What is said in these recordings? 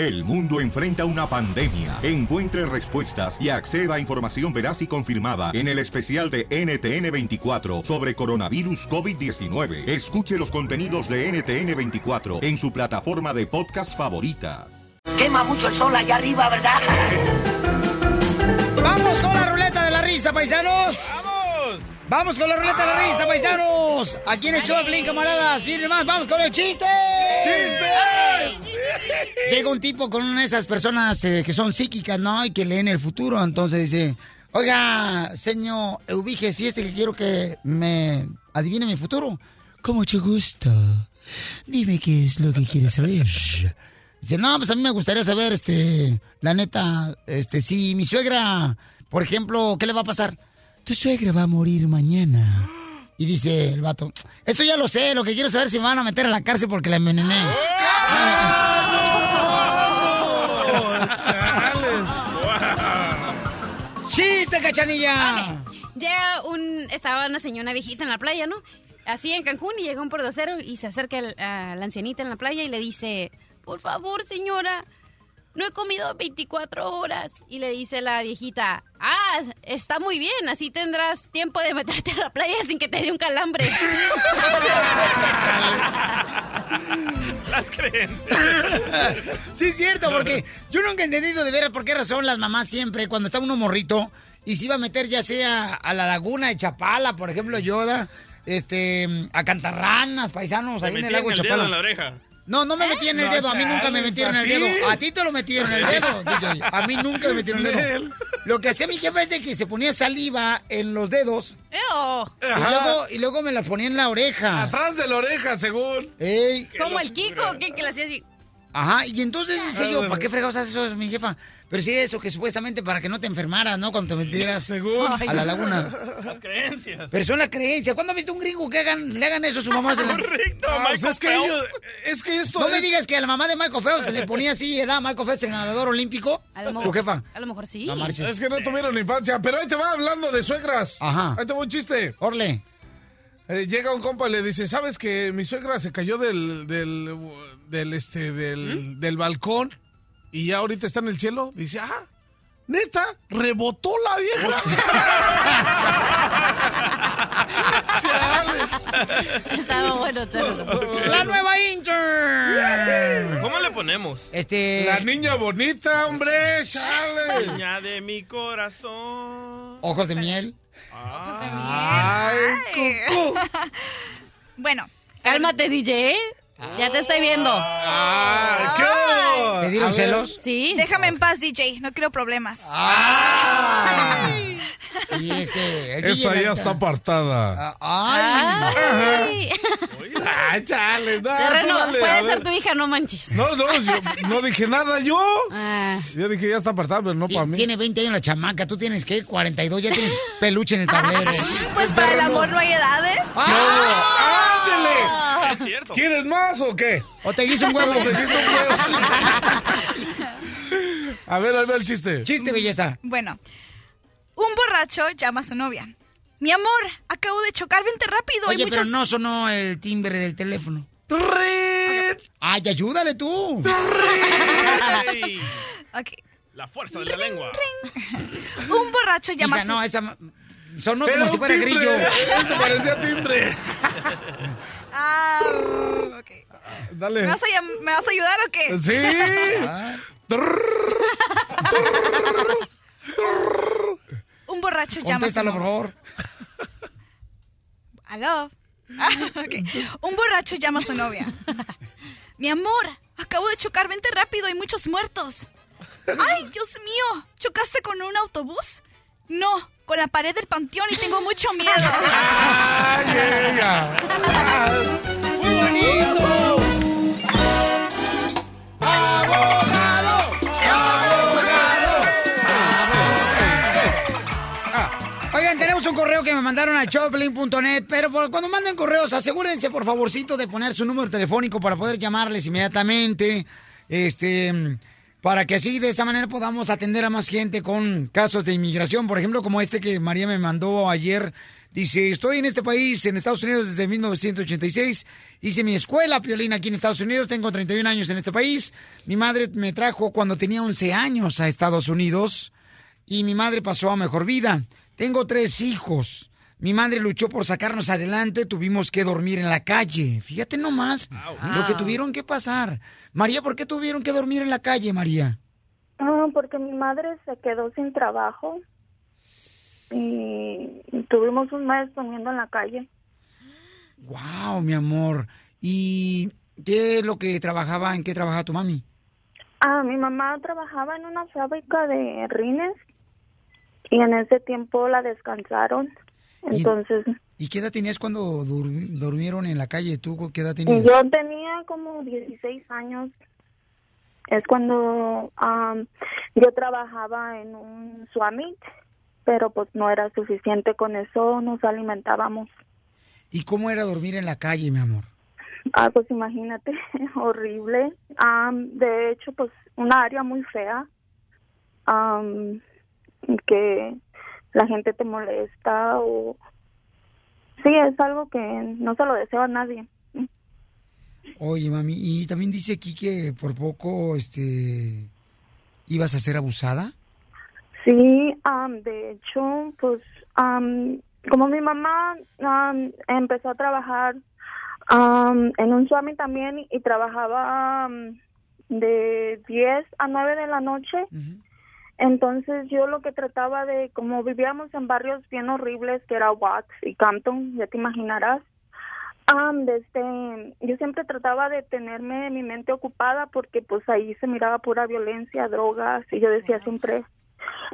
El mundo enfrenta una pandemia. Encuentre respuestas y acceda a información veraz y confirmada en el especial de NTN24 sobre coronavirus COVID-19. Escuche los contenidos de NTN24 en su plataforma de podcast favorita. Quema mucho el sol allá arriba, ¿verdad? ¡Vamos con la ruleta de la risa, paisanos! ¡Vamos! ¡Vamos con la ruleta de la risa, paisanos! Aquí en el show de Blin, camaradas. Miren más, vamos con el chiste. ¡Chistes! Llega un tipo con una de esas personas eh, que son psíquicas, ¿no? Y que leen el futuro. Entonces dice, oiga, señor Eubige, fíjese que quiero que me adivine mi futuro. Con mucho gusto. Dime qué es lo que quieres saber. Dice, no, pues a mí me gustaría saber, este, la neta, este, si mi suegra, por ejemplo, ¿qué le va a pasar? Tu suegra va a morir mañana. Y dice el vato, eso ya lo sé, lo que quiero saber es si me van a meter a la cárcel porque la envenené. ¡Chiste, cachanilla! Llega un. Estaba una señora viejita en la playa, ¿no? Así en Cancún y llega un pordocero y se acerca a la ancianita en la playa y le dice: Por favor, señora, no he comido 24 horas. Y le dice la viejita: Ah, está muy bien, así tendrás tiempo de meterte a la playa sin que te dé un calambre. Las creencias. Sí, es cierto, porque yo nunca he entendido de veras por qué razón las mamás siempre, cuando está uno morrito, y se iba a meter ya sea a la laguna de Chapala, por ejemplo, Yoda, este, a Cantarranas, paisanos, ahí en el lago de el dedo Chapala. en la oreja. No, no me metieron el No, dedo, a mí nunca me metieron ¿a el dedo. A ti te lo metieron el dedo, DJ. A mí nunca me metieron el dedo. Lo que hacía mi jefe es de que se ponía saliva en los dedos ¡Eo! y luego, y luego me la ponía en la oreja. Atrás de la oreja, según. Ey, Como el Kiko, que, que le hacía así. Ajá, y entonces dice yo. ¿para qué fregados haces eso, mi jefa? Pero sí, eso que supuestamente para que no te enfermaras, ¿no? Cuando te metieras Según. a la laguna. Las creencias. Pero son las creencias. ¿Cuándo has visto un gringo que hagan, le hagan eso a su mamá? Se Correcto, Ah, pues Michael es que Phelps. ellos- es que esto No me digas que a la mamá de Michael Phelps se le ponía así, ¿edad? Michael Phelps, el nadador olímpico. A lo Su mejor, jefa. A lo mejor sí. No marches. Es que no tuvieron infancia. Pero ahí te va hablando de suegras. Ajá. Ahí te va un chiste. Orle. Eh, llega un compa y le dice, ¿sabes que mi suegra se cayó del, del, del, este, del, ¿Mm? del balcón y ya ahorita está en el cielo? Dice, ah, neta, rebotó la vieja. Estaba bueno. todo. La nueva intern. ¿Cómo le ponemos? Este. La niña bonita, hombre, chale. Niña de mi corazón. Ojos de miel. Ay, cucú. Bueno, Cálmate, DJ. Ya te estoy viendo. Ah. ¿Te dieron celos? Sí. déjame en paz, DJ. No quiero problemas. ¡Ay! Sí, es que. Esa ya está apartada. Ah, ¡Ay! Ay. Ay, chale, no, Terreno, tú dale, a puede ver. ser tu hija, no manches. No, no, yo no dije nada yo. Ah. Yo dije, ya está apartada, pero no para mí. Tiene 20 años la chamaca, tú tienes que 42, ya tienes peluche en el tablero. Pues para el amor no hay edades. ¡Ándele! Es cierto. ¿Quieres más o qué? O te hizo un huevo. ¿O te hiciste un huevo? A ver, ahí va el chiste. Chiste, belleza. Bueno, un borracho llama a su novia. Mi amor, acabo de chocar, vente rápido. Oye, pero muchos... no sonó el timbre del teléfono. Ay, ayúdale tú. Ey, Ok. La fuerza de la lengua. Un borracho llama Hija, a su... no, esa sonó como si fuera timbre. grillo. Eso parecía timbre. Ah, ok. Dale. ¿Me vas, a, llam- ¿Me vas a ayudar o qué? Sí. Ah, Un borracho llama a su Contéstalo, por novia. favor. ¿Aló? Ah. Un borracho llama a su novia. Mi amor, acabo de chocar, vente rápido, hay muchos muertos. ¡Ay, Dios mío! ¿Chocaste con un autobús? No, con la pared del panteón y tengo mucho miedo. ¡Muy bonito! ¡Abogado! Correo que me mandaron a choplin.net, pero cuando manden correos, asegúrense por favorcito de poner su número telefónico para poder llamarles inmediatamente. Este, para que así de esa manera podamos atender a más gente con casos de inmigración, por ejemplo, como este que María me mandó ayer. Dice, estoy en este país, en Estados Unidos, desde 1986. Hice mi escuela, Piolín, aquí en Estados Unidos. Tengo 31 años en este país. Mi madre me trajo cuando tenía 11 años a Estados Unidos y mi madre pasó a mejor vida. Tengo tres hijos. Mi madre luchó por sacarnos adelante, tuvimos que dormir en la calle. Fíjate nomás lo que tuvieron que pasar. María, ¿por qué tuvieron que dormir en la calle, María? Ah, porque mi madre se quedó sin trabajo y tuvimos un mes durmiendo en la calle. Wow, mi amor. ¿Y qué es lo que trabajaba, en qué trabajaba tu mami? Ah, mi mamá trabajaba en una fábrica de rines y en ese tiempo la descansaron. Entonces, ¿Y qué edad tenías cuando dur- durmieron en la calle? ¿Tú qué edad tenías? yo tenía como 16 años. Es cuando am, yo trabajaba en un Swamit, pero pues no era suficiente con eso, nos alimentábamos. ¿Y cómo era dormir en la calle, mi amor? Ah, pues imagínate, horrible. Am, de hecho, pues una área muy fea, am, que la gente te molesta o... Sí, es algo que no se lo deseo a nadie. Oye, mami, y también dice aquí que por poco, este, ibas a ser abusada. Sí, am, de hecho, pues am, como mi mamá am, empezó a trabajar en un Swami también y trabajaba de 10 a 9 de la noche, entonces yo lo que trataba de, como vivíamos en barrios bien horribles que era Watts y Campton, ya te imaginarás, am, desde, yo siempre trataba de tenerme mi mente ocupada porque pues ahí se miraba pura violencia, drogas y yo decía siempre,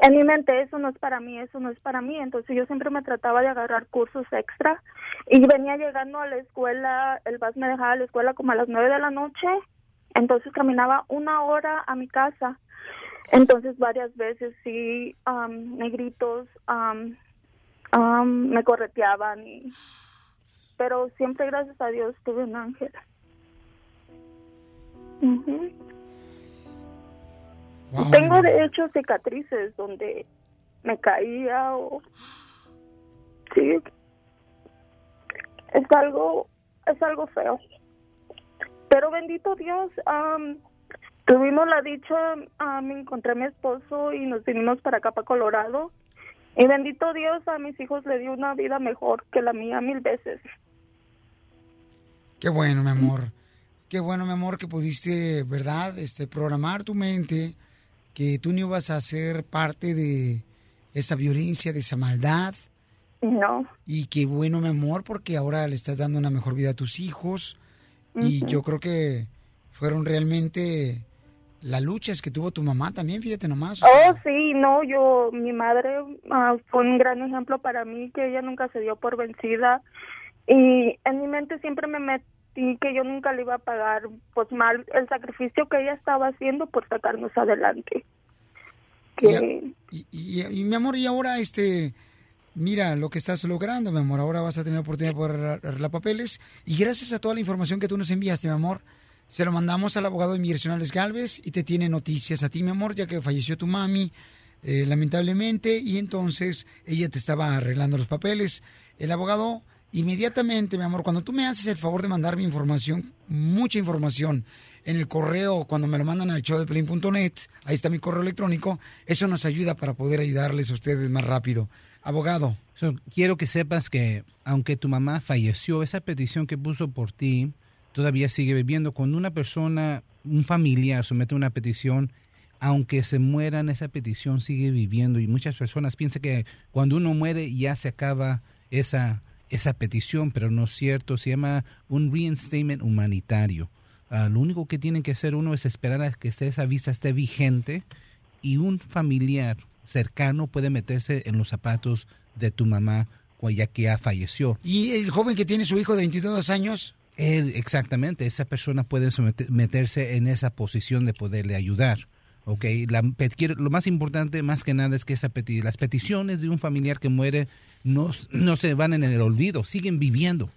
en mi mente eso no es para mí, eso no es para mí. Entonces yo siempre me trataba de agarrar cursos extra y venía llegando a la escuela, el bus me dejaba a la escuela como a las nueve de la noche, entonces caminaba una hora a mi casa. Entonces varias veces sí, am, negritos am, am, me correteaban, y, pero siempre gracias a Dios tuve un ángel. Ujú. Tengo de hecho cicatrices donde me caía o sí es algo es algo feo pero bendito Dios am, tuvimos la dicha am, encontré a mi esposo y nos vinimos para acá para Colorado y bendito Dios a mis hijos le dio una vida mejor que la mía mil veces Qué bueno, mi amor. Qué bueno, mi amor, que pudiste, ¿verdad? Este, programar tu mente, que tú no ibas a ser parte de esa violencia, de esa maldad. No. Y qué bueno, mi amor, porque ahora le estás dando una mejor vida a tus hijos. Y yo creo que fueron realmente las luchas que tuvo tu mamá también, fíjate nomás. Oh, sí, no, yo, mi madre ah, fue un gran ejemplo para mí, que ella nunca se dio por vencida. Y en mi mente siempre me metí que yo nunca le iba a pagar, pues mal, el sacrificio que ella estaba haciendo por sacarnos adelante. Que, Y, y, mi amor, y ahora, este, mira lo que estás logrando, mi amor. Ahora vas a tener la oportunidad de poder arreglar papeles. Y gracias a toda la información que tú nos enviaste, mi amor, se lo mandamos al abogado inmigracionales Galvez y te tiene noticias a ti, mi amor, ya que falleció tu mami, eh, lamentablemente, y entonces ella te estaba arreglando los papeles. El abogado, inmediatamente, mi amor, cuando tú me haces el favor de mandarme información, mucha información, en el correo, cuando me lo mandan al show de ahí está mi correo electrónico, eso nos ayuda para poder ayudarles a ustedes más rápido. Abogado. Quiero que sepas que aunque tu mamá falleció, esa petición que puso por ti todavía sigue viviendo. Cuando una persona, un familiar somete una petición, aunque se mueran, esa petición sigue viviendo. Y muchas personas piensan que cuando uno muere ya se acaba esa, esa petición, pero no es cierto. Se llama un reinstatement humanitario. Ah, lo único que tienen que hacer uno es esperar a que esa visa esté vigente y un familiar cercano puede meterse en los zapatos de tu mamá ya que ya falleció. ¿Y el joven que tiene su hijo de 22 años? Él, exactamente, esa persona puede meterse en esa posición de poderle ayudar. ¿ok? La lo más importante, más que nada, es que esa las peticiones de un familiar que muere no, se van en el olvido, siguen viviendo.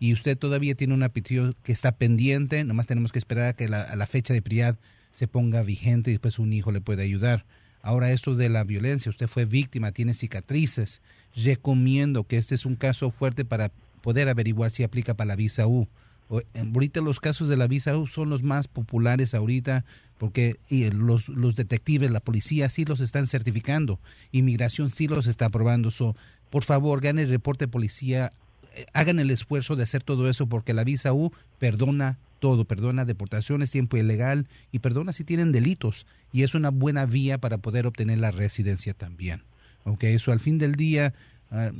Y usted todavía tiene una petición que está pendiente, nomás tenemos que esperar a que la, a la fecha de prioridad se ponga vigente y después un hijo le puede ayudar. Ahora esto de la violencia, usted fue víctima, tiene cicatrices. Recomiendo que este es un caso fuerte para poder averiguar si aplica para la visa U. Ahorita los casos de la visa U son los más populares ahorita porque y los, los detectives, la policía sí los están certificando, inmigración sí los está aprobando. So, por favor, gane el reporte policía, eh, hagan el esfuerzo de hacer todo eso porque la visa U perdona todo, perdona deportaciones, tiempo ilegal y perdona si tienen delitos y es una buena vía para poder obtener la residencia también. Ok, eso al fin del día, ah,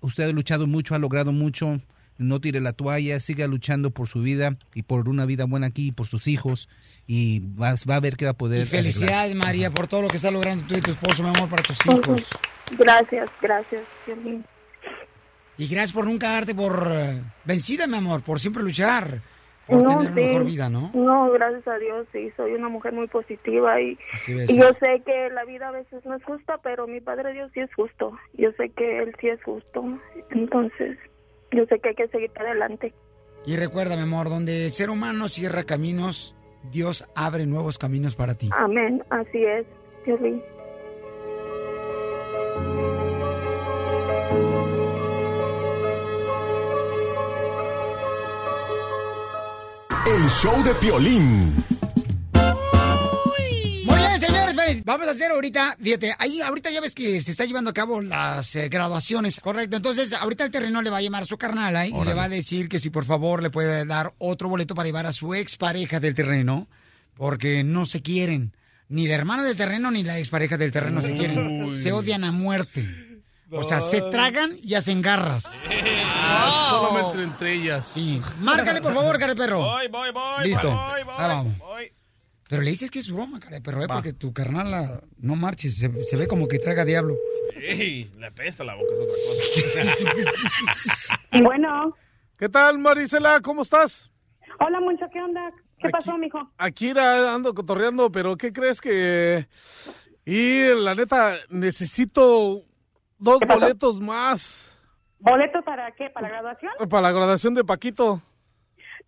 usted ha luchado mucho, ha logrado mucho, no tire la toalla, siga luchando por su vida y por una vida buena aquí, por sus hijos y va, va a ver que va a poder. Y felicidades, arreglar. María, por todo lo que está logrando tú y tu esposo, mi amor, para tus hijos. Gracias, gracias. Y gracias por nunca darte por eh, vencida, mi amor, por siempre luchar, por No, tener una sí. mejor vida, ¿no? No, gracias a Dios, sí, soy una mujer muy positiva y, y yo sé que la vida a veces no es justa, pero mi Padre Dios sí es justo. Yo sé que Él sí es justo. Entonces, yo sé que hay que seguir adelante. Y recuerda, mi amor, donde el ser humano cierra caminos, Dios abre nuevos caminos para ti. Amén, así es, Piolín. El show de Piolín. Ven, vamos a hacer ahorita, fíjate, ahí ahorita ya ves que se está llevando a cabo las eh, graduaciones, correcto. Entonces, ahorita el terreno le va a llamar a su carnal ahí y le va a decir que si por favor le puede dar otro boleto para llevar a su expareja del terreno, porque no se quieren. Ni la hermana del terreno ni la expareja del terreno se quieren. Se odian a muerte. O sea, se tragan y hacen garras. Ah, solamente entre ellas. Sí. Márcale, por favor, cara de perro. Voy, voy, voy. Listo. Voy, voy, Ahí vamos. voy. Pero le dices que es broma, cara de perro, ¿eh? porque tu carnal la- no marches, se, se ve como que traga diablo. Sí, le apesta la boca, es otra cosa. Y bueno. ¿Qué tal, Marisela? ¿Cómo estás? Hola, Moncho, ¿qué onda? ¿Qué pasó, mijo? Aquí era- ando cotorreando, pero ¿qué crees que...? Y la neta, necesito dos boletos más ¿Boleto para qué? ¿Para la graduación? para la graduación de Paquito.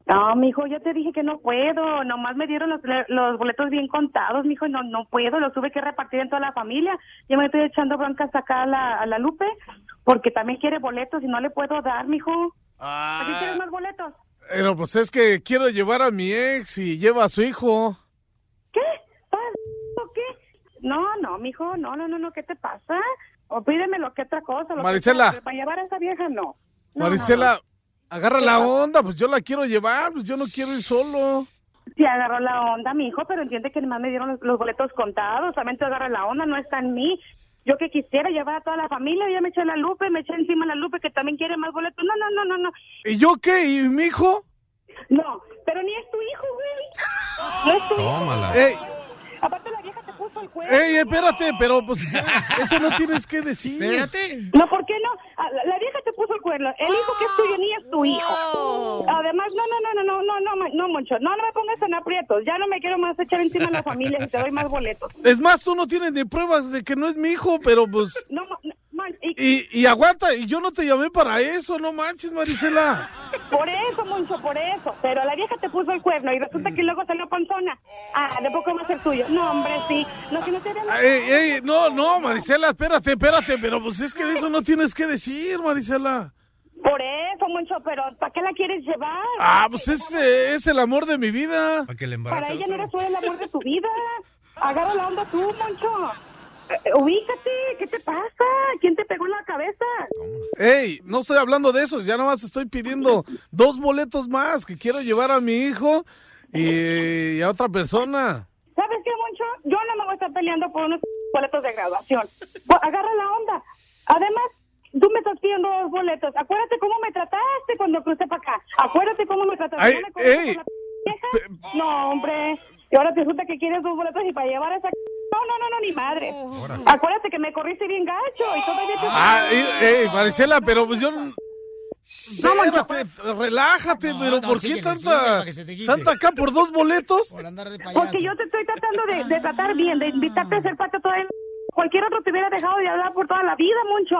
No, mijo, ya te dije que no puedo. Nomás me dieron los, los boletos bien contados, mijo. No, no puedo. Los tuve que repartir en toda la familia. Yo me estoy echando broncas acá a la, a la Lupe porque también quiere boletos y no le puedo dar, mijo. ¿Aquí quieres más boletos? Pero pues es que quiero llevar a mi ex y lleva a su hijo. ¿Qué? ¿Estás o qué? No, no, mijo. No, no, no, no. ¿Qué te pasa? O pídeme lo que otra cosa. Lo que Marisela. para llevar a esa vieja, no. No, Marisela, no, no. Agarra la onda, pues yo la quiero llevar, pues yo no quiero ir solo. Sí, agarró la onda, mi hijo, pero entiende que nomás me dieron los, los boletos contados. Solamente agarra la onda, no está en mí. Yo que quisiera llevar a toda la familia, ya me eché la Lupe, me eché encima la Lupe que también quiere más boletos. No, no, no, no, no. ¿Y yo qué? ¿Y mi hijo? No, pero ni es tu hijo, güey. No es tu hijo. Tómala. Ey. Aparte la el cuerno. Ey, espérate, pero pues eso no tienes que decir. No, ¿por qué no? Ah, La vieja te puso el cuerno. El hijo que es tuyo ni es tu hijo. Además, no, no, no, no, no, no, no, no, Moncho. No, no me pongas en aprietos. Ya no me quiero más echar encima a la familia y te doy más boletos. Es más, tú no tienes ni pruebas de que no es mi hijo, pero pues... No, no, y- Y, y aguanta, y yo no te llamé para eso, no manches, Marisela. Por eso, Moncho, por eso. Pero la vieja te puso el cuerno y resulta que luego salió panzona. Ah, ¿de poco va a ser tuyo? No, hombre, sí. No, que no te ey, no, no, Marisela, espérate, espérate, pero pues es que de eso no tienes que decir, Marisela. Por eso, Moncho, pero ¿para qué la quieres llevar? Ah, pues es, eh, es el amor de mi vida. Para que le Para ella no eres tú el amor de tu vida. Agarra la onda tú, Moncho. Eh, ubícate, ¿qué te pasa? ¿Quién te pegó en la cabeza? Ey, no estoy hablando de eso, ya nada más estoy pidiendo dos boletos más que quiero llevar a mi hijo y, y a otra persona. ¿Sabes qué, Moncho? Yo no me voy a estar peleando por unos boletos de graduación. Bo- Agarra la onda. Además, tú me estás pidiendo dos boletos. Acuérdate cómo me trataste cuando crucé para acá. Acuérdate cómo me trataste. Ay, ¿No me ey. la vieja? No, hombre. Y ahora te resulta que quieres dos boletos y para llevar a esa... No, no, no, no, ni madre. Acuérdate que me corriste bien gacho y todavía te... Ah, ey, ey, Marisela, pero pues yo... no- No, Moncho, Espérate, relájate, pero no, ¿por qué tanta, tanta acá por dos boletos? Porque yo te estoy tratando de, de tratar bien, de invitarte a ser parte todo el... Cualquier otro te hubiera dejado de hablar por toda la vida, Moncho.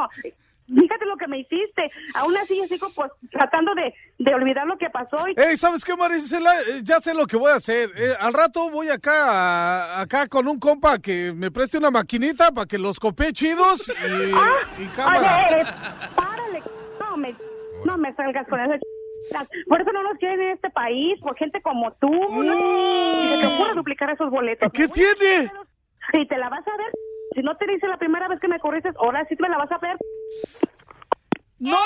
Fíjate lo que me hiciste. Aún así yo sigo pues tratando de, de olvidar lo que pasó. Y... ¿sabes qué, Marisela? Eh, Ya sé lo que voy a hacer. Eh, al rato voy acá, a- acá con un compa que me preste una maquinita para que los copie chidos y, y cámara. Oye, eh, párale, no me, no me salgas con ese Por eso no nos quieren en este país, por gente como tú. No, y se te ocurre duplicar esos boletos. ¿Qué tiene? Y te la vas a ver. Si no te dice la primera vez que me corriste, ahora sí te la vas a ver. ¡No!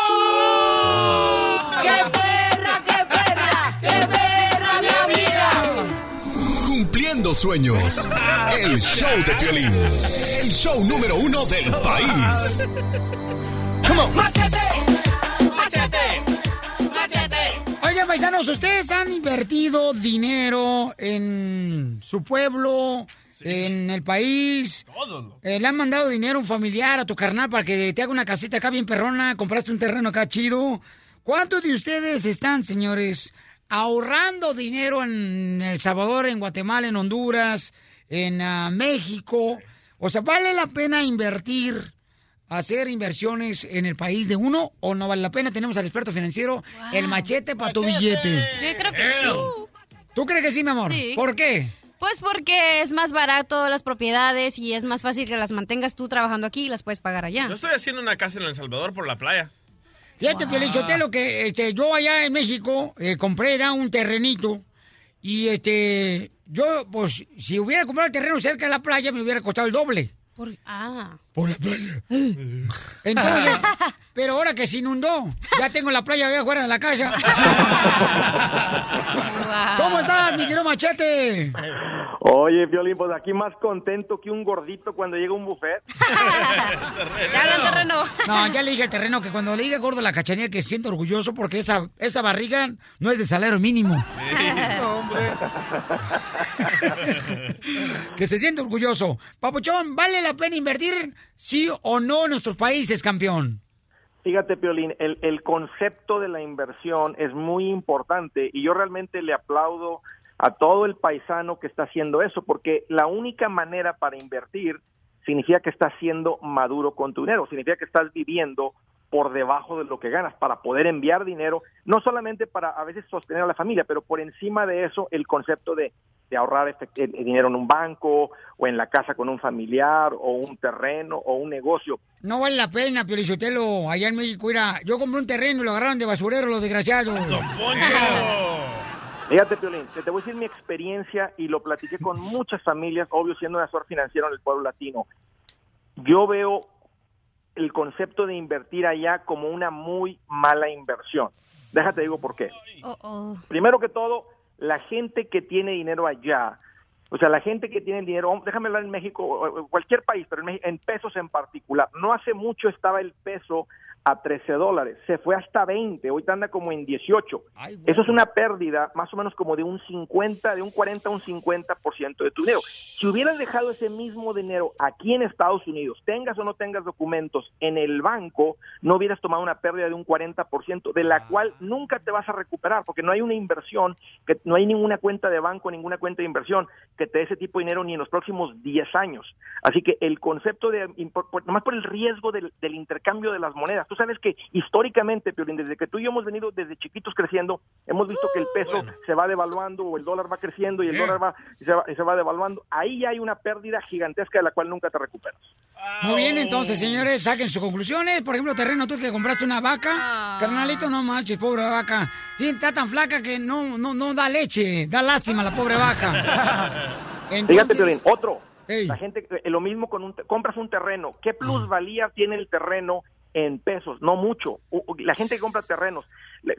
¡Qué perra, qué perra! ¡Qué perra, mi amiga! Cumpliendo sueños. El show de Piolín. El show número uno del país. ¡Machete! ¡Machete! ¡Machete! Oigan, paisanos, ¿ustedes han invertido dinero en su pueblo, en el país? Eh, ¿Le han mandado dinero a un familiar, a tu carnal, para que te haga una casita acá bien perrona? ¿Compraste un terreno acá chido? ¿Cuántos de ustedes están, señores, ahorrando dinero en El Salvador, en Guatemala, en Honduras, en ah, México? O sea, ¿vale la pena invertir hacer inversiones en el país de uno o no vale la pena? Tenemos al experto financiero, el machete para tu billete. Yo creo que sí. ¿Tú crees que sí, mi amor? Sí. ¿Por qué? Pues porque es más barato las propiedades y es más fácil que las mantengas tú trabajando aquí y las puedes pagar allá. Yo estoy haciendo una casa en El Salvador por la playa. Fíjate, Piolín Sotelo, que este, yo allá en México eh, compré era un terrenito y este yo, pues, si hubiera comprado el terreno cerca de la playa, me hubiera costado el doble. Por- ah. Por la playa. Entonces, pero ahora que se inundó, ya tengo la playa allá afuera de la casa. ¿Cómo estás, mi querido Machete? Oye, Violín, pues aquí más contento que un gordito cuando llega a un buffet. Ya hablan terreno. No, ya le dije al terreno que cuando le diga gordo la cachanilla que se siente orgulloso porque esa, esa barriga no es de salario mínimo. que se siente orgulloso. Papuchón, ¿vale la pena invertir sí o no en nuestros países, campeón? Fíjate, Piolín, el, el concepto de la inversión es muy importante y yo realmente le aplaudo a todo el paisano que está haciendo eso, porque la única manera para invertir significa que estás siendo maduro con tu dinero, significa que estás viviendo por debajo de lo que ganas para poder enviar dinero, no solamente para a veces sostener a la familia, pero por encima de eso el concepto de, de ahorrar el- el dinero en un banco o en la casa con un familiar o un terreno o un negocio. No vale la pena, Piolichotelo. Allá en México, mira, yo compré un terreno y lo agarraron de basurero los desgraciados. Fíjate, Piolín, te, te voy a decir mi experiencia y lo platiqué con muchas familias, obvio siendo un asesor financiero en el pueblo latino. Yo veo el concepto de invertir allá como una muy mala inversión. Déjate digo por qué. Primero que todo, la gente que tiene dinero allá, o sea, la gente que tiene dinero, déjame hablar en México, cualquier país, pero en pesos en particular. No hace mucho estaba el peso a 13 dólares, se fue hasta 20, ahorita anda como en 18. Eso es una pérdida más o menos como de un 50, de un 40 a un 50% de tu dinero. Si hubieras dejado ese mismo dinero aquí en Estados Unidos, tengas o no tengas documentos en el banco, no hubieras tomado una pérdida de un 40%, de la cual nunca te vas a recuperar, porque no hay una inversión, que no hay ninguna cuenta de banco, ninguna cuenta de inversión que te dé ese tipo de dinero ni en los próximos 10 años. Así que el concepto de, nomás por el riesgo del, del intercambio de las monedas, tú sabes que históricamente, Piolín, desde que tú y yo hemos venido desde chiquitos creciendo, hemos visto que el peso se va devaluando o el dólar va creciendo y el dólar va, y se va, y se va devaluando. Ahí ya hay una pérdida gigantesca de la cual nunca te recuperas. Muy bien, entonces, señores, saquen sus conclusiones. Por ejemplo, terreno, tú que compraste una vaca, carnalito, no manches, pobre vaca. Bien, está tan flaca que no, no, no da leche, da lástima la pobre vaca. Fíjate, Piolín, otro. La gente, eh, lo mismo con un, compras un terreno. ¿Qué plusvalía tiene el terreno en pesos? No mucho. La gente que compra terrenos,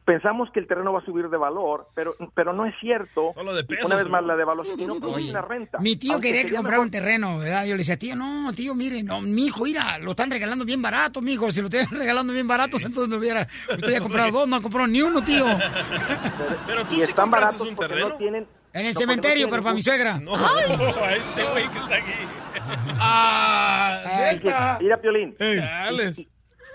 pensamos que el terreno va a subir de valor, pero, pero no es cierto. Solo de pesos, Una vez más, la devaluación y no produce la renta. Mi tío Aunque quería que comprara mejor- un terreno, ¿verdad? Yo le decía, tío, no, tío, mire, no, mi hijo, mira, lo están regalando bien barato, mi hijo. Si lo están regalando bien barato, entonces no hubiera. Usted ya ha comprado dos, no ha comprado ni uno, tío. Pero tú y sí están compraste baratos un terreno. no tienen... En el no, porque no cementerio, pero para mi suegra. No, a este güey que está aquí. Si- Mira, Piolín. Y, y-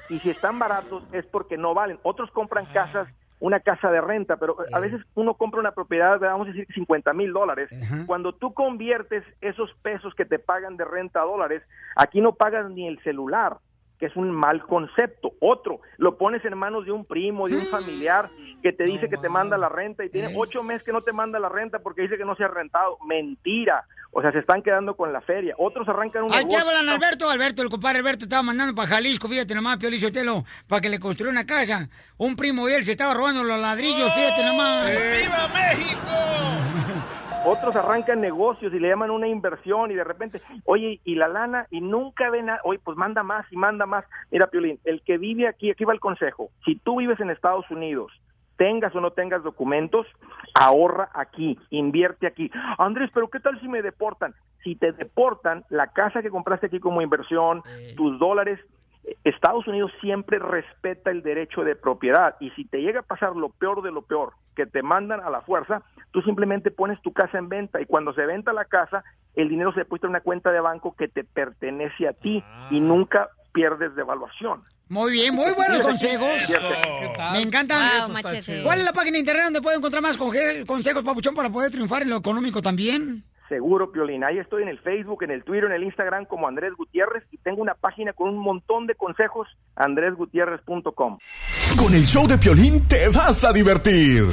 y si están baratos es porque no valen. Otros compran casas, una casa de renta, pero a veces uno compra una propiedad, vamos a decir, 50 mil dólares. Cuando tú conviertes esos pesos que te pagan de renta a dólares, aquí no pagas ni el celular. Que es un mal concepto. Otro, lo pones en manos de un primo, de un familiar que te dice que te manda la renta y tiene ocho meses que no te manda la renta porque dice que no se ha rentado. Mentira. O sea, se están quedando con la feria. Otros arrancan un Aquí negocio. hablan Alberto, Alberto, el compadre Alberto estaba mandando para Jalisco, fíjate nomás, Pio Telo, para que le construya una casa. Un primo de él se estaba robando los ladrillos, fíjate nomás. ¡Viva México! Otros arrancan negocios y le llaman una inversión y de repente, oye, y la lana, y nunca ven nada, oye, pues manda más y manda más. Mira, Piolín, el que vive aquí, aquí va el consejo. Si tú vives en Estados Unidos, tengas o no tengas documentos, ahorra aquí, invierte aquí. Andrés, pero ¿qué tal si me deportan? Si te deportan, la casa que compraste aquí como inversión, tus dólares, Estados Unidos siempre respeta el derecho de propiedad y si te llega a pasar lo peor de lo peor, que te mandan a la fuerza, tú simplemente pones tu casa en venta y cuando se venta la casa, el dinero se deposita en una cuenta de banco que te pertenece a ti y nunca pierdes de evaluación. Muy bien, muy buenos consejos. ¿Qué Me encantan. Wow. ¿Cuál es la página de internet donde puedo encontrar más consejos, papuchón, para poder triunfar en lo económico también? Seguro, Piolín. Ahí estoy en el Facebook, en el Twitter, en el Instagram como Andrés Gutiérrez y tengo una página con un montón de consejos, andresgutierrez.com. Con el show de Piolín te vas a divertir.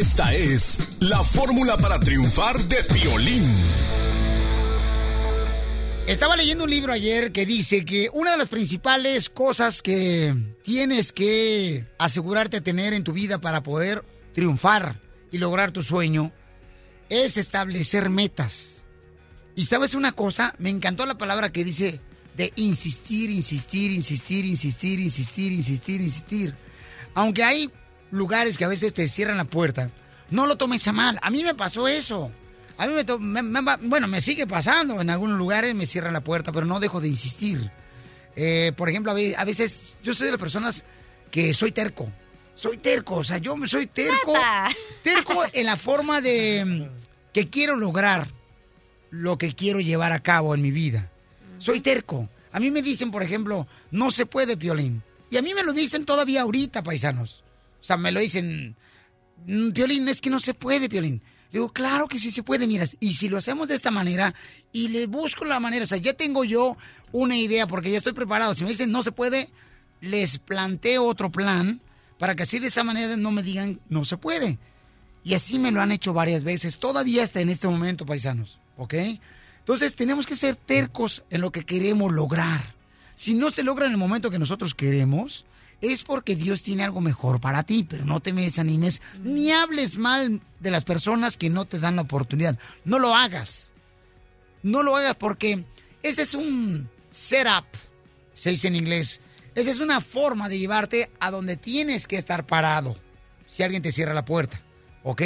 Esta es la fórmula para triunfar de Piolín. Estaba leyendo un libro ayer que dice que una de las principales cosas que tienes que asegurarte de tener en tu vida para poder triunfar y lograr tu sueño es establecer metas. Y sabes una cosa, me encantó la palabra que dice de insistir, insistir, insistir, insistir, insistir, insistir, insistir. Aunque hay lugares que a veces te cierran la puerta, no lo tomes a mal. A mí me pasó eso. A mí me, me- me bueno, me sigue pasando. En algunos lugares me cierran la puerta, pero no dejo de insistir. Eh, por ejemplo, a veces yo soy de las personas que soy terco. Soy terco, o sea, yo me soy terco. Terco en la forma de mm, que quiero lograr lo que quiero llevar a cabo en mi vida. Soy terco. A mí me dicen, por ejemplo, no se puede, Piolín. Y a mí me lo dicen todavía ahorita, paisanos. O sea, me lo dicen, "Mm, Piolín, es que no se puede, Piolín. Le digo, claro que sí se puede, mira, y si lo hacemos de esta manera, y le busco la manera, o sea, ya tengo yo una idea, porque ya estoy preparado. Si me dicen no se puede, les planteo otro plan, para que así de esa manera no me digan no se puede. Y así me lo han hecho varias veces, todavía hasta en este momento, paisanos, ¿ok? Entonces tenemos que ser tercos en lo que queremos lograr. Si no se logra en el momento que nosotros queremos, es porque Dios tiene algo mejor para ti, pero no te me desanimes ni hables mal de las personas que no te dan la oportunidad. No lo hagas. No lo hagas porque ese es un setup, se dice en inglés. Esa es una forma de llevarte a donde tienes que estar parado si alguien te cierra la puerta, ¿ok?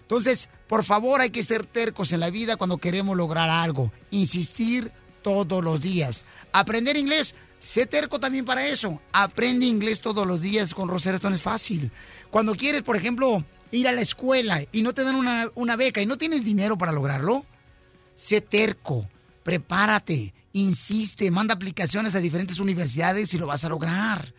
Entonces, por favor, hay que ser tercos en la vida cuando queremos lograr algo. Insistir todos los días. Aprender inglés, sé terco también para eso. Aprende inglés todos los días con Rosetta Stone es fácil. Cuando quieres, por ejemplo, ir a la escuela y no te dan una, una beca y no tienes dinero para lograrlo, sé terco, prepárate, insiste, manda aplicaciones a diferentes universidades y lo vas a lograr.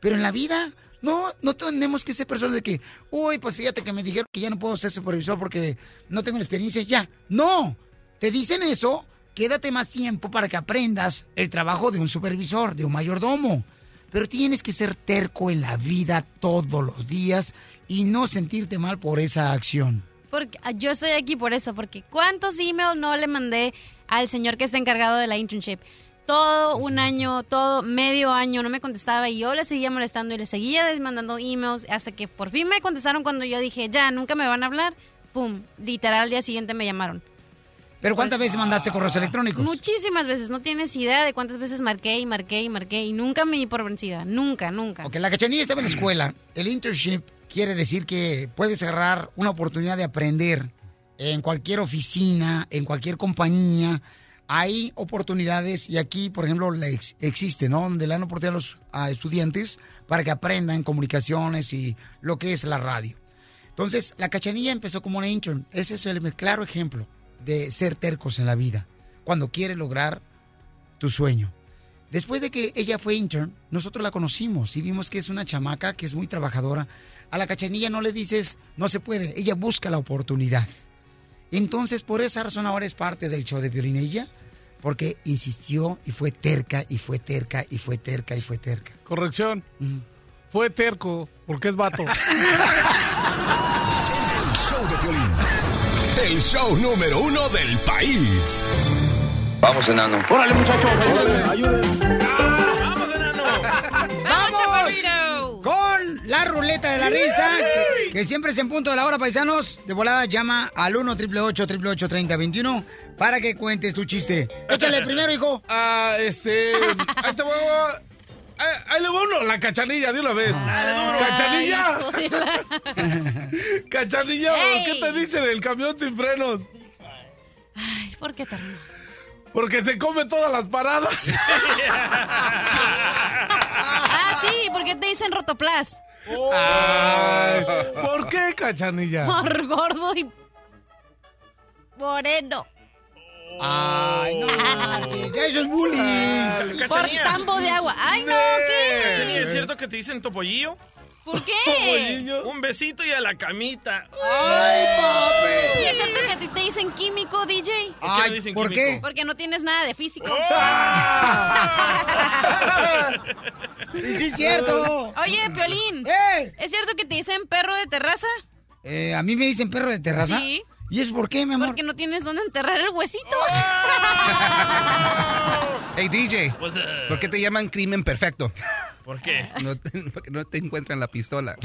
Pero en la vida, no, no tenemos que ser personas de que, uy, pues fíjate que me dijeron que ya no puedo ser supervisor porque no tengo experiencia, ya. No, te dicen eso, quédate más tiempo para que aprendas el trabajo de un supervisor, de un mayordomo. Pero tienes que ser terco en la vida todos los días y no sentirte mal por esa acción. Porque ah, yo estoy aquí por eso, porque ¿cuántos emails no le mandé al señor que está encargado de la internship? Todo un año, todo medio año no me contestaba y yo le seguía molestando y le seguía mandando emails hasta que por fin me contestaron cuando yo dije, ya, nunca me van a hablar. Pum, literal al día siguiente me llamaron. ¿Pero cuántas Pues, veces mandaste correos electrónicos? Muchísimas veces, no tienes idea de cuántas veces marqué y marqué y marqué y nunca me di por vencida, nunca, nunca. Ok, la cachanilla estaba en la escuela. El internship quiere decir que puedes agarrar una oportunidad de aprender en cualquier oficina, en cualquier compañía. Hay oportunidades y aquí, por ejemplo, existe, ¿no? Donde le dan oportunidad a los estudiantes para que aprendan comunicaciones y lo que es la radio. Entonces, la cachanilla empezó como una intern. Ese es el claro ejemplo de ser tercos en la vida. Cuando quiere lograr tu sueño. Después de que ella fue intern, nosotros la conocimos y vimos que es una chamaca que es muy trabajadora. A la cachanilla no le dices, no se puede, ella busca la oportunidad. Entonces, por esa razón ahora es parte del show de Violín. Ella porque insistió y fue terca y fue terca y fue terca y fue terca. Corrección. Fue terco, porque es vato. Show de Piolín. El show número uno del país. Vamos, enano. Órale, muchachos, ¡Vamos! De la risa, que, que siempre es en punto de la hora, paisanos. De volada llama al 1 888 3021 para que cuentes tu chiste. Échale primero, hijo. Ah, este. Ahí te voy a. Ahí, le voy uno, la cachanilla de una vez. ¡Cachanilla! ¡Cachanilla! ¿Por qué te dicen el camión sin frenos? Ay, ¿por qué tan? Porque se come todas las paradas. Ah, sí, porque te dicen rotoplas. Ay, ¿Por qué, cachanilla? Por gordo y moreno. Ay, no, manches, ya eso es bullying. Por tambo de agua. Ay, no, Cachanilla, ¿qué? ¿Es cierto que te dicen topollillo? ¿Por qué? Un besito y a la camita. Ay, papi. ¿Y es cierto que a ti te dicen químico, DJ? ¿Por qué dicen ¿por químico? qué? Porque no tienes nada de físico. Sí, sí, es cierto. Oye, Piolín. ¡Eh! ¿Es cierto que te dicen perro de terraza? Eh, ¿A mí me dicen perro de terraza? Sí. ¿Y es por qué, mi amor? Porque no tienes dónde enterrar el huesito. Hey, DJ, Pues, ¿por qué te llaman crimen perfecto? ¿Por qué? No te, porque no te encuentran la pistola.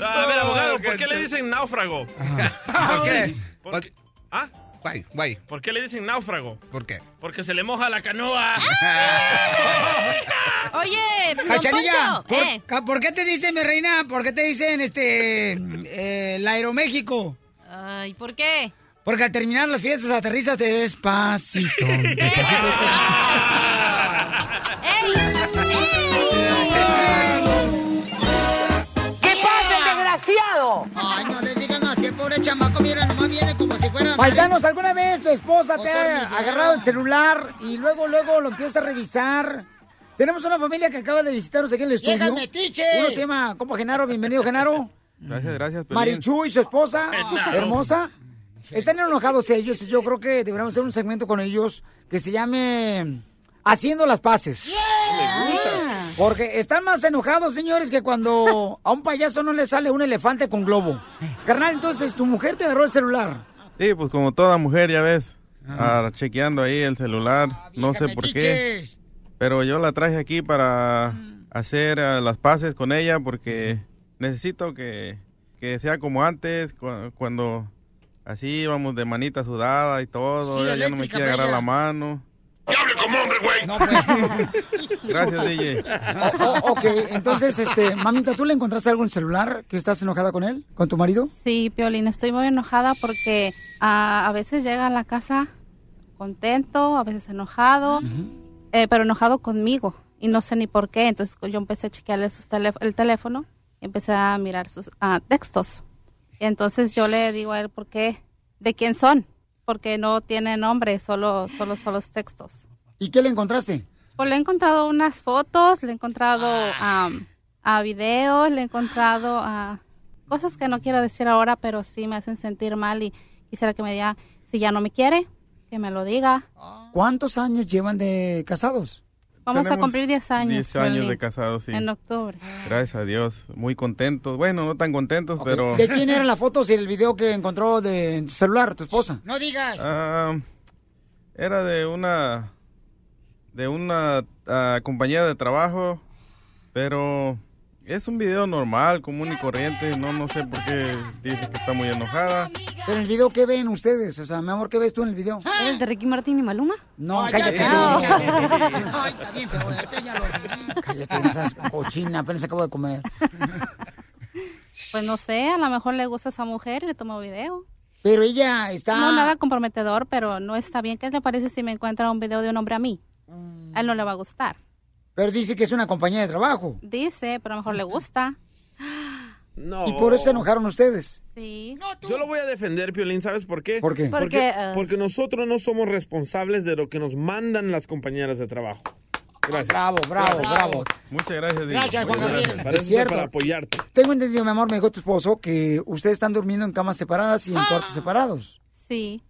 A ver, abogado, ¿por qué le dicen náufrago? ¿Por qué? ¿Por qué? ¿Ah? Guay, guay. ¿Por qué le dicen náufrago? ¿Por qué? Porque se le moja la canoa. Oye, don Cachanilla, Poncho, ¿por, eh, ca- por qué te dicen, mi reina? ¿Por qué te dicen este eh, el Aeroméxico? Ay, ¿por qué? Porque al terminar las fiestas aterrizas despacito. Despacito, ¿Qué fuera... Paisanos, ¿alguna vez tu esposa te ha agarrado el celular y luego, luego lo empieza a revisar? Tenemos una familia que acaba de visitarnos aquí en el estudio. ¡Viejas metiches! Uno se llama, compa Genaro, bienvenido, Genaro. Gracias, gracias. Piolín. Marichu y su esposa, hermosa. Están enojados ellos y yo creo que deberíamos hacer un segmento con ellos que se llame Haciendo las Paces. Me gusta. Porque están más enojados, señores, que cuando a un payaso no le sale un elefante con globo. Carnal, entonces tu mujer te agarró el celular. Sí, pues como toda mujer, ya ves, ah, chequeando ahí el celular, no sé por qué. Pero yo la traje aquí para hacer ah, las paces con ella porque necesito que, que sea como antes, cu- cuando así íbamos de manita sudada y todo, Sí, ella ya no me quiere agarrar la mano. Pues. Gracias, DJ. O- o- ok, entonces, este, mamita, ¿tú le encontraste algo en el celular que estás enojada con él, con tu marido? Sí, Piolín, estoy muy enojada porque ah, a veces llega a la casa contento, a veces enojado, eh, pero enojado conmigo y no sé ni por qué. Entonces yo empecé a chequearle sus telé- el teléfono y empecé a mirar sus textos. Y entonces yo le digo a él, ¿por qué? ¿De quién son? Porque no tiene nombre, solo, solo son los textos. ¿Y qué le encontraste? Pues le he encontrado unas fotos, le he encontrado am, a videos, le he encontrado a cosas que no quiero decir ahora, pero sí me hacen sentir mal y quisiera que me diga si ya no me quiere, que me lo diga. ¿Cuántos años llevan de casados? Vamos a cumplir 10 años. 10 años de casados, sí. En octubre. Gracias a Dios, muy contentos. Bueno, no tan contentos, pero... ¿De quién eran las fotos y el video que encontró de en tu celular, tu esposa? No digas. Ah, era de una de una ah, compañía de trabajo, pero es un video normal, común y corriente. No, no sé por qué dice que está muy enojada. Pero en el video, ¿qué ven ustedes? O sea, mi amor, ¿qué ves tú en el video? ¿El de Ricky Martin y Maluma? No, Ay, cállate. ya no. te- Ay, está bien feo, ese ya lo vi. Cállate, no seas cochina, apenas acabo de comer. Pues no sé, a lo mejor le gusta a esa mujer y le tomo video. Pero ella está... No, nada comprometedor, pero no está bien. ¿Qué le parece si me encuentra un video de un hombre a mí? A él no le va a gustar. Pero dice que es una compañía de trabajo. Dice, pero a lo mejor le gusta. No. Y por eso se enojaron ustedes. Sí. Yo lo voy a defender, Piolín, ¿sabes por qué? ¿Por qué? Porque, Porque, ah. porque nosotros no somos responsables de lo que nos mandan las compañeras de trabajo. Gracias. Bravo, bravo, bravo. Muchas gracias, DJ. Gracias, Juan Gabriel. Para cierto. para apoyarte. Tengo entendido, mi amor, me dijo tu esposo, que ustedes están durmiendo en camas separadas y en cuartos separados. Sí.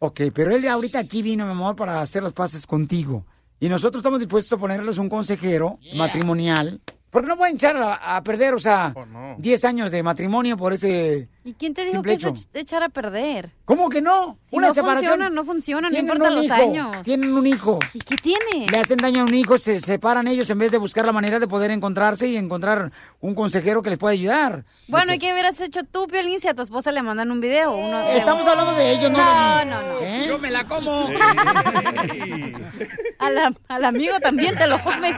Ok, pero él ahorita aquí vino, mi amor, para hacer las paces contigo. Y nosotros estamos dispuestos a ponerles un consejero matrimonial. Porque no pueden echar a, a perder, o sea, 10 años de matrimonio por ese... ¿Y quién te dijo que es echar a perder? ¿Cómo que no? Si Una no separación. funciona, no funciona, no Tienen importa un los hijo, años. Tienen un hijo. ¿Y qué tiene? Le hacen daño a un hijo, se separan ellos en vez de buscar la manera de poder encontrarse y encontrar un consejero que les pueda ayudar. Bueno, ¿y qué hubieras hecho tú, Piolín, si a tu esposa le mandan un video? Uno de- Estamos hablando de ellos, no de No, mí. no, no. ¿Eh? Yo me la como. A la- al amigo también te lo comes.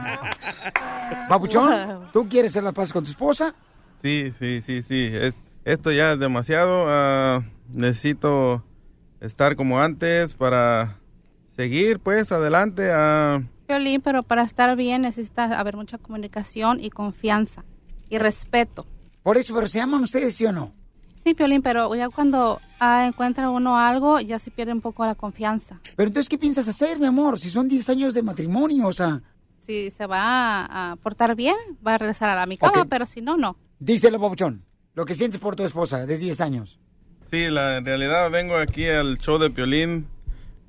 Papuchón, ¿tú quieres hacer las paces con tu esposa? Sí, sí, sí, sí. Es, esto ya es demasiado. ah, necesito estar como antes para seguir, pues, adelante. ah. Piolín, pero para estar bien necesita haber mucha comunicación y confianza y respeto. Por eso, pero se aman ustedes, ¿sí o no? Sí, Piolín, pero ya cuando ah, encuentra uno algo, ya se pierde un poco la confianza. Pero entonces, ¿qué piensas hacer, mi amor? Si son 10 años de matrimonio, o sea... Si se va a, a portar bien, va a regresar a la mi cama, Ok. pero si no, no. Díselo, Papuchón, lo que sientes por tu esposa de 10 años. Sí, la, en realidad vengo aquí al show de Piolín.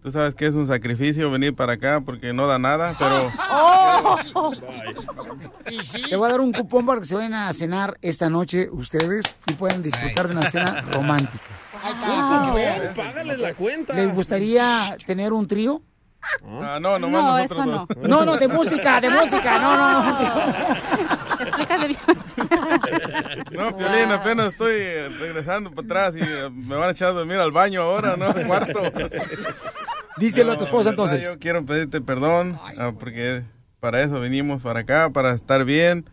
Tú sabes que es un sacrificio venir para acá porque no da nada, pero... ¡Oh! Te voy a dar un cupón para que se vayan a cenar esta noche ustedes y puedan disfrutar de una cena romántica. Wow. Págales la cuenta. ¿Les gustaría tener un trío? Ah, no, nomás No, nosotros eso dos. No, no, de música, de música, no, no, no. Explícale bien. No, Piolín, apenas estoy regresando para atrás y eh, me van a echar a dormir al baño ahora, ¿no? Al cuarto. Díselo a tu esposa verdad, entonces. Yo quiero pedirte perdón ah, porque para eso vinimos para acá, para estar bien,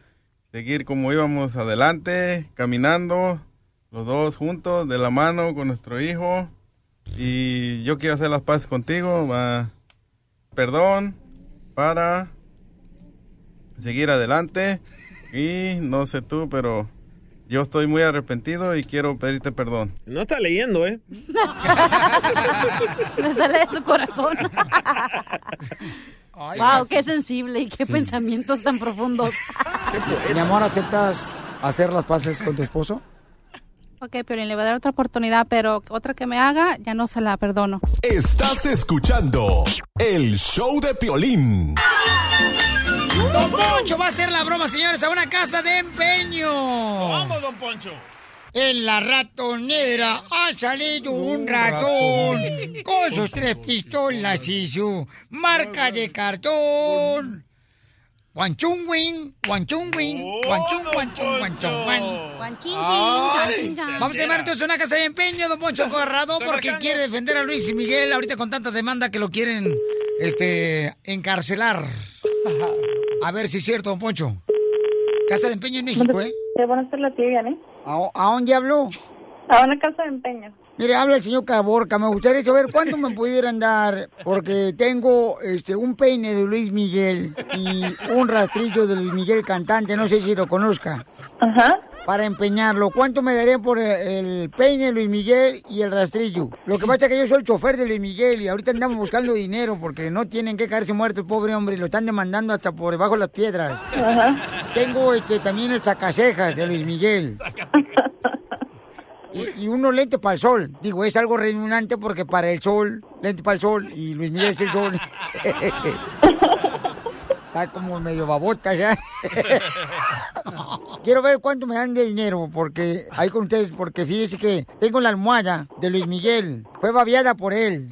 seguir como íbamos adelante, caminando, los dos juntos, de la mano con nuestro hijo. Y yo quiero hacer las paces contigo. perdón para seguir adelante. Y no sé tú, pero yo estoy muy arrepentido y quiero pedirte perdón. No está leyendo, ¿eh? Le sale de su corazón. wow, qué sensible y qué pensamientos tan profundos. Mi amor, ¿aceptas hacer las paces con tu esposo? Ok, Piolín, le voy a dar otra oportunidad, pero otra que me haga, ya no se la perdono. Estás escuchando el show de Piolín. Don Poncho va a hacer la broma, señores, a una casa de empeño. Vamos, don Poncho. En la ratonera ha salido un ratón con sus tres pistolas y su marca de cartón. Guanchungwin, guanchungwin, guanchung, guanchung, guanchung, guan. Guanchín, Ay. chin, chan, chin, chan. Vamos a llamar entonces a una casa de empeño, don Poncho Corrado, porque quiere defender a Luis y Miguel ahorita con tanta demanda que lo quieren este encarcelar. A ver si es cierto, don Poncho. Casa de empeño en México, ¿eh? Sí, buenas tardes, la tía Vianney. ¿A, a dónde habló? A una casa de empeño. Mire, habla el señor Caborca. Me gustaría saber cuánto me pudieran dar, porque tengo este un peine de Luis Miguel y un rastrillo de Luis Miguel cantante, no sé si lo conozca. Ajá. Para empeñarlo, ¿cuánto me darían por el, peine Luis Miguel y el rastrillo? Lo que pasa es que yo soy el chofer de Luis Miguel y ahorita andamos buscando dinero porque no tienen que caerse muerto el pobre hombre y lo están demandando hasta por debajo de las piedras. Tengo este también el sacacejas de Luis Miguel. Y, y unos lentes para el sol. Digo, es algo redundante porque para el sol, lente para el sol y Luis Miguel es el sol. Está como medio babota ya. Quiero ver cuánto me dan de dinero porque ahí con ustedes, porque fíjese que tengo la almohada de Luis Miguel. Fue babiada por él.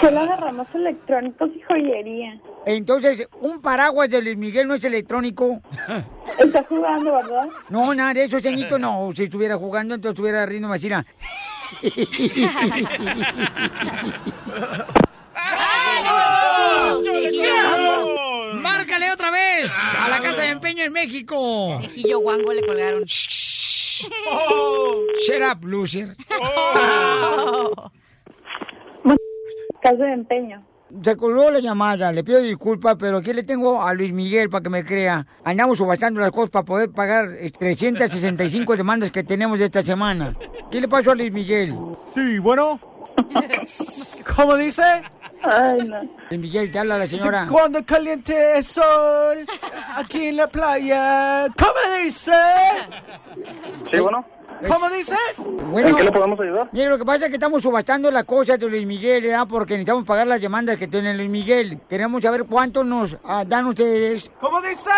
Solo agarramos electrónicos y joyería. Entonces, un paraguas de Luis Miguel no es electrónico. Está jugando, ¿verdad? No, nada de eso, señorito, no. Si estuviera jugando, entonces estuviera riendo más. mira. ¡Márcale otra vez! A la casa de empeño en México. Viejillo guango le colgaron. Shut up, loser. Casa de empeño. Se colgó la llamada, le pido disculpas, pero aquí le tengo a Luis Miguel para que me crea. Andamos subastando las cosas para poder pagar eh, 365 demandas que tenemos de esta semana. ¿Qué le pasó a Luis Miguel? Sí, bueno. ¿Cómo dice? Ay, no. Luis Miguel, te habla la señora. Cuando caliente el sol, aquí en la playa. ¿Cómo dice? Sí, bueno. ¿Cómo dice? Bueno, ¿En qué le podemos ayudar? Mire, lo que pasa es que estamos subastando las cosas de Luis Miguel, ¿verdad? Porque necesitamos pagar las demandas que tiene Luis Miguel. Queremos saber cuánto nos ah, dan ustedes. ¿Cómo dice?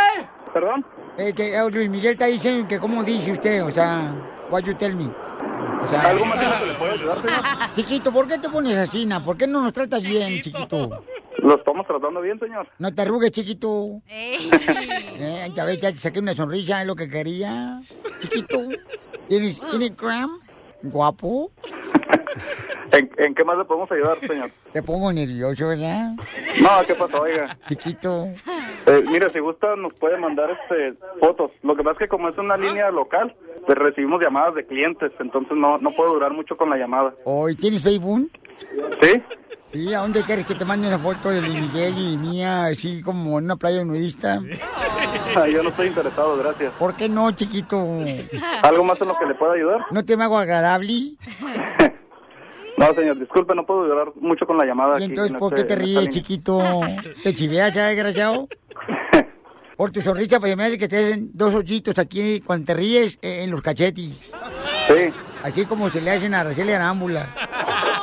¿Perdón? Eh, que eh, Luis Miguel está diciendo que cómo dice usted, o sea, what you tell me. O sea, ¿Algo más que le puedo ayudar, señor? Chiquito, ¿por qué te pones así, na? ¿Por qué no nos tratas bien, chiquito? Lo estamos tratando bien, señor. No te arrugues, chiquito. Eh, ya ves, ya te saqué una sonrisa, es lo que quería. Chiquito. ¿Tienes Instagram? Guapo. ¿En, en qué más le podemos ayudar, señor? Te pongo nervioso, ¿verdad? No, ¿qué pasó, oiga? Chiquito. Eh, mire, si gusta, nos puede mandar este fotos. Lo que pasa es que como es una línea local, pues recibimos llamadas de clientes, entonces no, no puedo durar mucho con la llamada. ¿Hoy tienes Facebook? ¿Sí? Sí, ¿a dónde quieres que te mande una foto de Luis Miguel y mía, así como en una playa nudista? Yo no estoy interesado, gracias. ¿Por qué no, chiquito? ¿Algo más en lo que le pueda ayudar? ¿No te me hago agradable? No, señor, disculpe, no puedo durar mucho con la llamada. ¿Y aquí entonces en por este- qué te en esta ríes, chiquito? ¿Te chiveas ya, desgraciado? Por tu sonrisa, pues me hace que te hacen dos hoyitos aquí cuando te ríes eh, en los cachetes. Sí. Así como se le hacen a Araceli Arámbula.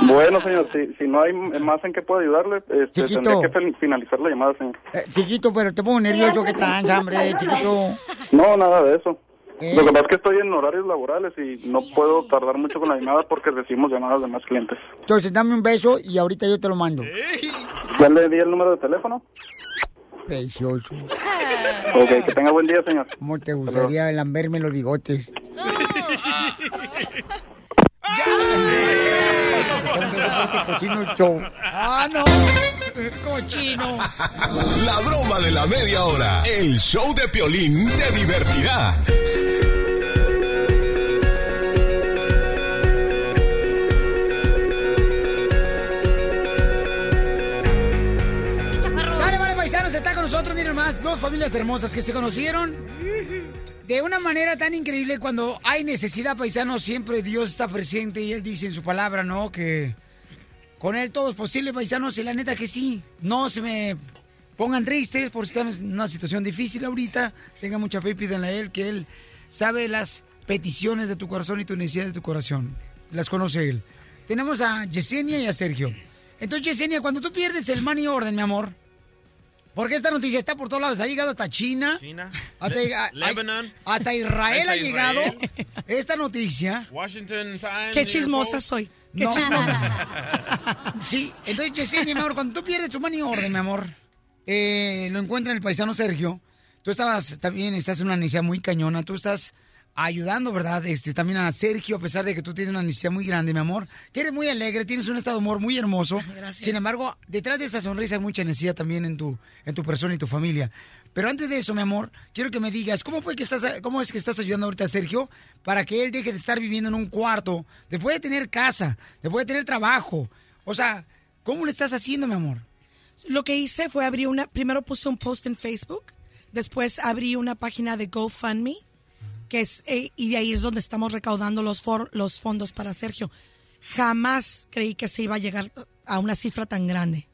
Bueno, señor, si, si no hay más en qué puedo ayudarle, este, Chiquito. tendré que fin- finalizar la llamada, señor. Eh, chiquito, pero te pongo nervioso, que tranza, hombre, chiquito. No, nada de eso. ¿Eh? Lo que pasa es que estoy en horarios laborales y no puedo tardar mucho con la llamada porque recibimos llamadas de más clientes. Entonces dame un beso y ahorita yo te lo mando. ¿Ya le di el número de teléfono? Precioso. Ok, que tenga buen día, señor. ¿Cómo te gustaría lamberme los bigotes? Cochino show. Ah, no. Cochino. La broma de la media hora. El show de Piolín te divertirá. Sale, vale, paisanos, está con nosotros, miren más, dos familias hermosas que se conocieron de una manera tan increíble cuando hay necesidad, paisanos, siempre Dios está presente y Él dice en su palabra, ¿no? Que con Él todo es posible, paisanos, y la neta que sí, no se me pongan tristes por si están en una situación difícil ahorita, tengan mucha fe y pídanle a Él que Él sabe las peticiones de tu corazón y tu necesidad de tu corazón, las conoce Él. Tenemos a Yesenia y a Sergio. Entonces, Yesenia, cuando tú pierdes el money orden, mi amor, porque esta noticia está por todos lados, ha llegado hasta China, China. hasta, Le- a- Lebanon. hasta Israel Hasta ha llegado Israel. esta noticia. Washington Times. Qué chismosa soy. Qué chismosa Sí, entonces, Yesenia, mi amor, cuando tú pierdes tu money orden, mi amor, eh, lo encuentra el paisano Sergio. Tú estabas también, estás en una necesidad muy cañona. Tú estás ayudando, ¿verdad? Este, también a Sergio, a pesar de que tú tienes una necesidad muy grande, mi amor. Que eres muy alegre, tienes un estado de humor muy hermoso. Sin embargo, detrás de esa sonrisa hay mucha necesidad también en tu, en tu persona y tu familia. Pero antes de eso, mi amor, quiero que me digas, ¿cómo fue que estás, cómo es que estás ayudando ahorita a Sergio para que él deje de estar viviendo en un cuarto, después de tener casa, después de tener trabajo? O sea, ¿cómo lo estás haciendo, mi amor? Lo que hice fue abrir una, primero puse un post en Facebook, después abrí una página de GoFundMe, que es, eh, y de ahí es donde estamos recaudando los, for- los fondos para Sergio. Jamás creí que se iba a llegar a una cifra tan grande.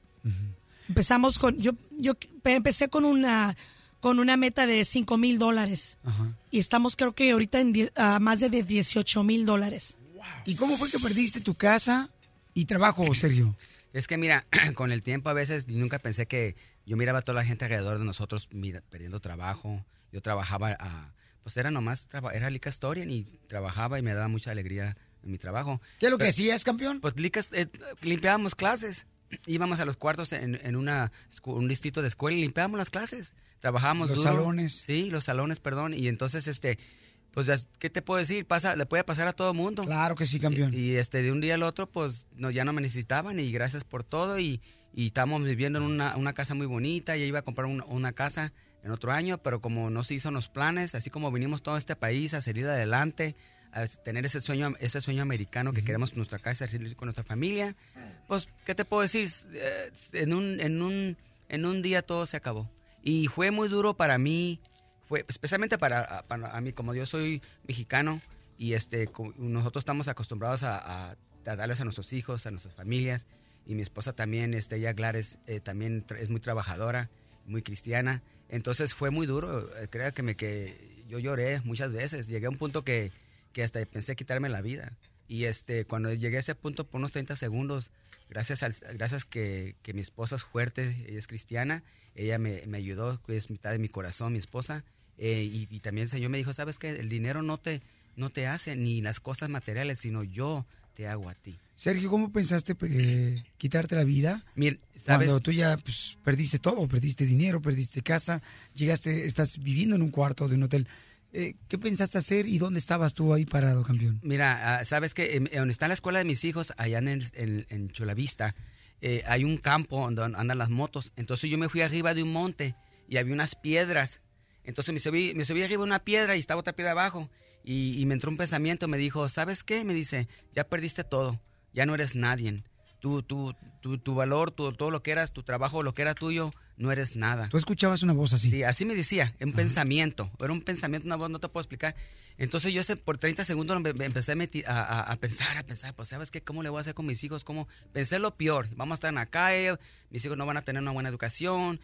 Empezamos con, yo, yo empecé con una, con una meta de 5 mil dólares y estamos creo que ahorita en die- a más de 18 mil dólares. ¿Y cómo fue que perdiste tu casa y trabajo, Sergio? Es que mira, con el tiempo a veces nunca pensé que yo miraba a toda la gente alrededor de nosotros mira, perdiendo trabajo. Yo trabajaba, a, pues era nomás, era Lica Storian y trabajaba y me daba mucha alegría en mi trabajo. ¿Qué es lo que hacías, campeón? Pues Lica, eh, limpiábamos clases. Íbamos a los cuartos en, en una, un distrito de escuela y limpiábamos las clases. Trabajábamos Los duro. salones. Sí, los salones, perdón. Y entonces, este, pues, ¿qué te puedo decir? Pasa, le puede pasar a todo mundo. Claro que sí, campeón. Y, y, este, de un día al otro, pues, no, ya no me necesitaban y gracias por todo. Y, y estábamos viviendo en una, una casa muy bonita. Ya iba a comprar un- una casa en otro año, pero como no se hizo los planes, así como vinimos todo este país a salir adelante, a tener ese sueño, ese sueño americano que queremos con nuestra casa, salir con nuestra familia, pues, ¿qué te puedo decir? Eh, En un, en un, en un día todo se acabó. Y fue muy duro para mí, fue especialmente para, para a mí, como yo soy mexicano y este, nosotros estamos acostumbrados a, a- a darles a nuestros hijos, a nuestras familias. Y mi esposa también, este, ella Gladys, eh, también es muy trabajadora, muy cristiana. Entonces fue muy duro, eh, creo que yo lloré muchas veces. Llegué a un punto que, que que hasta pensé quitarme la vida. Y este, cuando llegué a ese punto por unos 30 segundos, gracias al, gracias que, que mi esposa es fuerte, ella es cristiana, ella me, me ayudó, es mitad de mi corazón, mi esposa, eh, y, y también el Señor me dijo, sabes que el dinero no te, no te hace ni las cosas materiales, sino yo te hago a ti. Sergio, ¿cómo pensaste eh, quitarte la vida? Mir, ¿sabes? Cuando tú ya pues, perdiste todo, perdiste dinero, perdiste casa, llegaste, estás viviendo en un cuarto de un hotel. Eh, ¿Qué pensaste hacer y dónde estabas tú ahí parado, campeón? Mira, ah, sabes que donde está la escuela de mis hijos, allá en, el- en, en Chulavista, eh, hay un campo donde andan las motos. Entonces yo me fui arriba de un monte y había unas piedras. Entonces me subí, me subí arriba de una piedra y estaba otra piedra abajo. Y, y me entró un pensamiento, me dijo, ¿sabes qué? Me dice, ya perdiste todo, ya no eres nadie. Tu, tu, tu, tu valor, tu, todo lo que eras, tu trabajo, lo que era tuyo, no eres nada. Tú escuchabas una voz así. Sí, así me decía, un pensamiento. Era un pensamiento, una voz, no te puedo explicar. Entonces yo ese, por 30 segundos me, me empecé a, a, a- pensar, a pensar, pues ¿sabes qué? ¿Cómo le voy a hacer con mis hijos? ¿Cómo? Pensé lo peor, vamos a estar en la calle, mis hijos no van a tener una buena educación.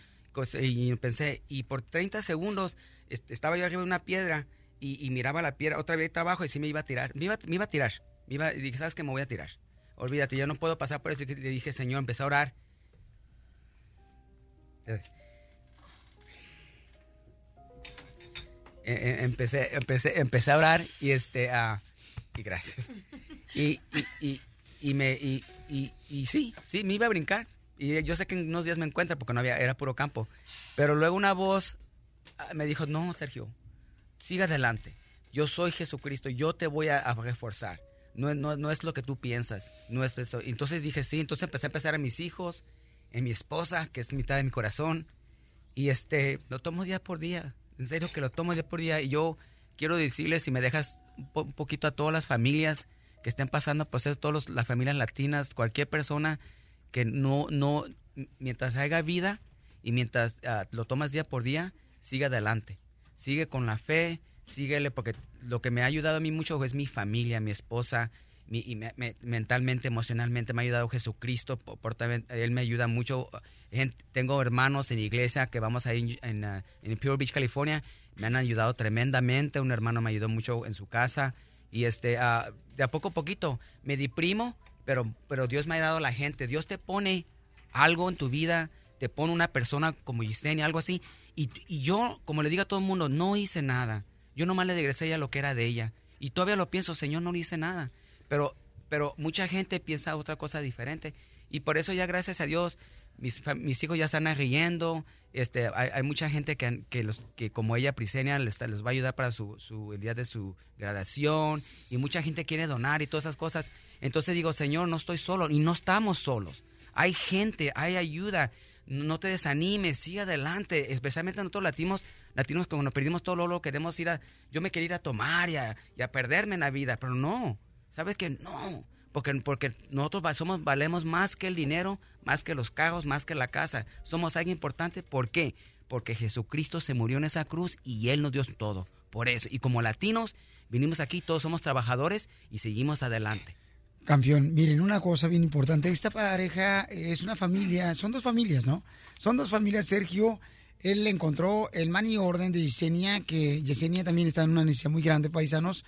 Y pensé, y por 30 segundos est- estaba yo arriba de una piedra y, y miraba la piedra otra vez abajo y sí me iba a tirar. Me iba, me iba a tirar. Me iba, y dije, ¿sabes qué? Me voy a tirar. Olvídate, yo no puedo pasar por eso. Y le dije, Señor, empecé a orar. Eh, eh, empecé, empecé, empecé a orar y este, ah, y gracias. Y, y, y, me, y, y, y sí, sí, me iba a brincar. Y yo sé que en unos días me encuentra porque no había, era puro campo. Pero luego una voz ah, me dijo, no, Sergio, siga adelante. Yo soy Jesucristo, yo te voy a, reforzar. No, no, no es lo que tú piensas, no es eso. Entonces dije, sí, entonces empecé a pensar en mis hijos, en mi esposa, que es mitad de mi corazón. Y este, lo tomo día por día. En serio que lo tomo día por día. Y yo quiero decirles, si me dejas un, po- un poquito a todas las familias que estén pasando, pues es todas las familias latinas, cualquier persona que no, no, mientras haya vida y mientras ah, lo tomas día por día, sigue adelante. Sigue con la fe, síguele, porque lo que me ha ayudado a mí mucho es mi familia, mi esposa, mi- y me- me- mentalmente, emocionalmente me ha ayudado Jesucristo, por, por Él me ayuda mucho. Tengo hermanos en iglesia que vamos ahí en, en, ah, en Pure Beach, California, me han ayudado tremendamente, un hermano me ayudó mucho en su casa, y este, ah, de a poco a poquito me deprimo, pero, pero Dios me ha dado la gente, Dios te pone algo en tu vida, te pone una persona como Yesenia, algo así, y, yo, como le digo a todo el mundo, no hice nada. Yo nomás le regresé a ella lo que era de ella. Y todavía lo pienso, Señor, no le hice nada. Pero, pero mucha gente piensa otra cosa diferente. Y por eso ya gracias a Dios, mis, mis hijos ya están riendo. Este, hay, hay mucha gente que, que, los, que como ella, Prisenia, les, les va a ayudar para su, su, el día de su graduación. Y mucha gente quiere donar y todas esas cosas. Entonces digo, Señor, no estoy solo. Y no estamos solos. Hay gente, hay ayuda. No te desanimes, sigue adelante. Especialmente nosotros latinos, latinos cuando perdimos todo lo, lo queremos ir a... Yo me quería ir a tomar y a, y a perderme en la vida, pero no. ¿Sabes que No. Porque, porque nosotros somos, valemos más que el dinero, más que los carros, más que la casa. Somos alguien importante. ¿Por qué? Porque Jesucristo se murió en esa cruz y Él nos dio todo. Por eso. Y como latinos, vinimos aquí, todos somos trabajadores y seguimos adelante. Campeón, miren, una cosa bien importante. Esta pareja es una familia, son dos familias, ¿no? Son dos familias, Sergio. Él encontró el money orden de Yesenia, que Yesenia también está en una necesidad muy grande, paisanos.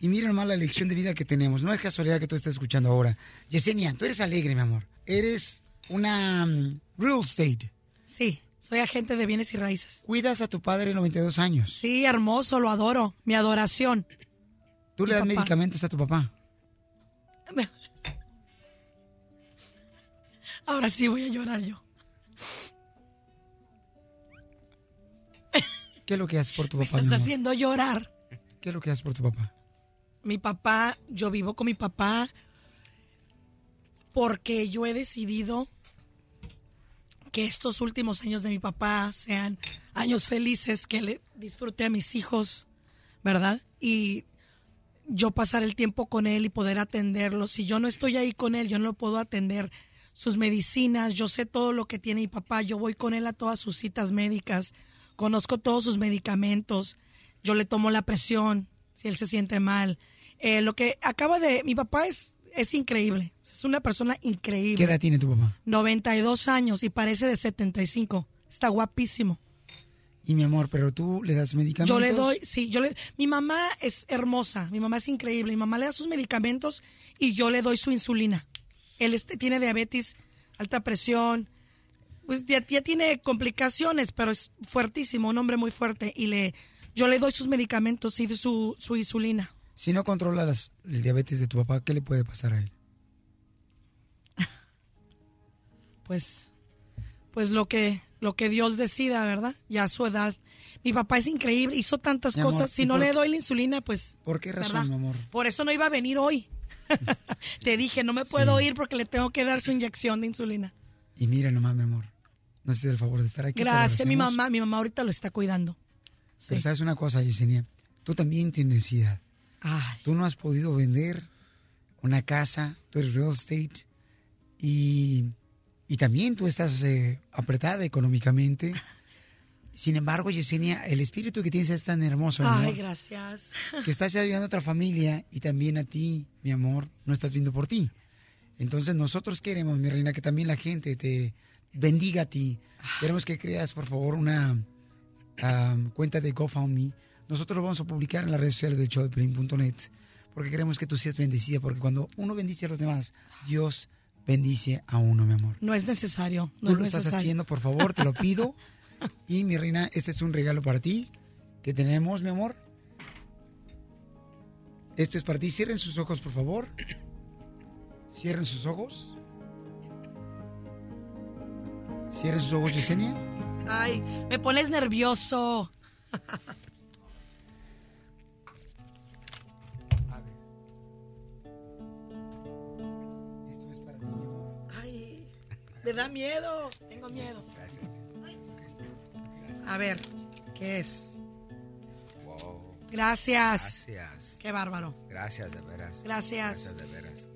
Y miren nomás la elección de vida que tenemos. No es casualidad que tú estés escuchando ahora. Yesenia, tú eres alegre, mi amor. Eres una mm, real estate. Sí, soy agente de bienes y raíces. Cuidas a tu padre de 92 años. Sí, hermoso, lo adoro. Mi adoración. Tú le das papá. medicamentos a tu papá. Ahora sí voy a llorar yo. ¿Qué es lo que haces por tu Me papá? estás mi amor? haciendo llorar. ¿Qué es lo que haces por tu papá? Mi papá, yo vivo con mi papá porque yo he decidido que estos últimos años de mi papá sean años felices, que le disfrute a mis hijos, ¿verdad? Y yo pasar el tiempo con él y poder atenderlo. Si yo no estoy ahí con él, yo no lo puedo atender. Sus medicinas, yo sé todo lo que tiene mi papá, yo voy con él a todas sus citas médicas, conozco todos sus medicamentos, yo le tomo la presión si él se siente mal. Eh, lo que acaba de... Mi papá es, es increíble, es una persona increíble. ¿Qué edad tiene tu papá? 92 años y parece de 75. Está guapísimo. Y mi amor, pero tú le das medicamentos. Yo le doy, sí, yo le, mi mamá es hermosa, mi mamá es increíble, mi mamá le da sus medicamentos y yo le doy su insulina. Él este, tiene diabetes, alta presión, pues ya, ya tiene complicaciones, pero es fuertísimo, un hombre muy fuerte y le, yo le doy sus medicamentos y su, su insulina. Si no controla las- el diabetes de tu papá, ¿qué le puede pasar a él? pues pues lo que lo que Dios decida, ¿verdad? Ya a su edad. Mi papá es increíble, hizo tantas Mi amor, cosas. Si ¿y no por le doy la insulina, pues ¿Por qué razón, ¿verdad? mi amor? por eso no iba a venir hoy. Te dije, no me puedo ir porque le tengo que dar su inyección de insulina. Y mira nomás, mi amor. No sé el favor de estar aquí. Gracias, mi mamá, mi mamá ahorita lo está cuidando. Pero sabes una cosa, Yesenia, tú también tienes necesidad. Tú no has podido vender una casa, tú eres real estate y, y también tú estás eh, apretada económicamente. Sin embargo, Yesenia, el espíritu que tienes es tan hermoso, Ay, amor, gracias. que estás ayudando a otra familia y también a ti, mi amor, no estás viendo por ti. Entonces nosotros queremos, mi reina, que también la gente te bendiga a ti. Queremos que creas, por favor, una um, cuenta de GoFundMe. Nosotros lo vamos a publicar en las redes sociales de showdeplin.net porque queremos que tú seas bendecida, porque cuando uno bendice a los demás, Dios bendice a uno, mi amor. No es necesario. No Tú es lo estás haciendo, por favor, te lo pido. Y mi reina, este es un regalo para ti que tenemos, mi amor. Esto es para ti. Cierren sus ojos, por favor. Cierren sus ojos. Cierren sus ojos, Yesenia. Ay, me pones nervioso. Da miedo. Tengo miedo. A ver, ¿qué es? Gracias. Gracias. Qué bárbaro. Gracias, de veras. Gracias. Gracias, de veras.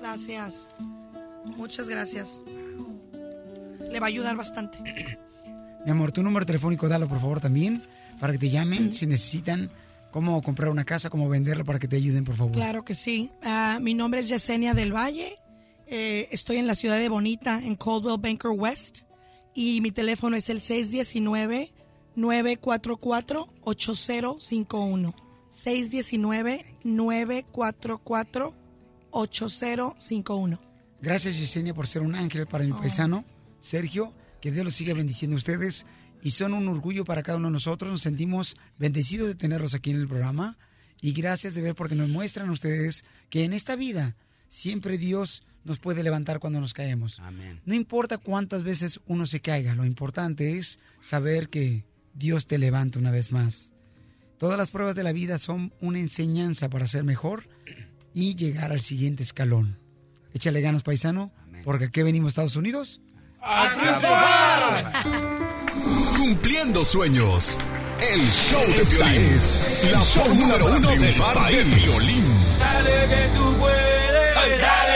Gracias. Muchas gracias. Le va a ayudar bastante. Mi amor, tu número telefónico, dalo, por favor, también, para que te llamen si necesitan cómo comprar una casa, cómo venderla, para que te ayuden, por favor. Claro que sí. Ah, mi nombre es Yesenia del Valle. Eh, estoy en la ciudad de Bonita, en Coldwell Banker West. Y mi teléfono es el 619-944-8051. 619-944-8051. Gracias, Yesenia, por ser un ángel para mi Oh. paisano, Sergio. Que Dios los siga bendiciendo a ustedes. Y son un orgullo para cada uno de nosotros. Nos sentimos bendecidos de tenerlos aquí en el programa. Y gracias de ver porque nos muestran ustedes que en esta vida siempre Dios nos puede levantar cuando nos caemos. Amén. No importa cuántas veces uno se caiga, lo importante es saber que Dios te levanta una vez más. Todas las pruebas de la vida son una enseñanza para ser mejor y llegar al siguiente escalón. Échale ganas, paisano, porque aquí venimos a Estados Unidos. ¡A Cumpliendo sueños. El show de Piolín. La fórmula uno del país. de violín. Dale que tú puedes, dale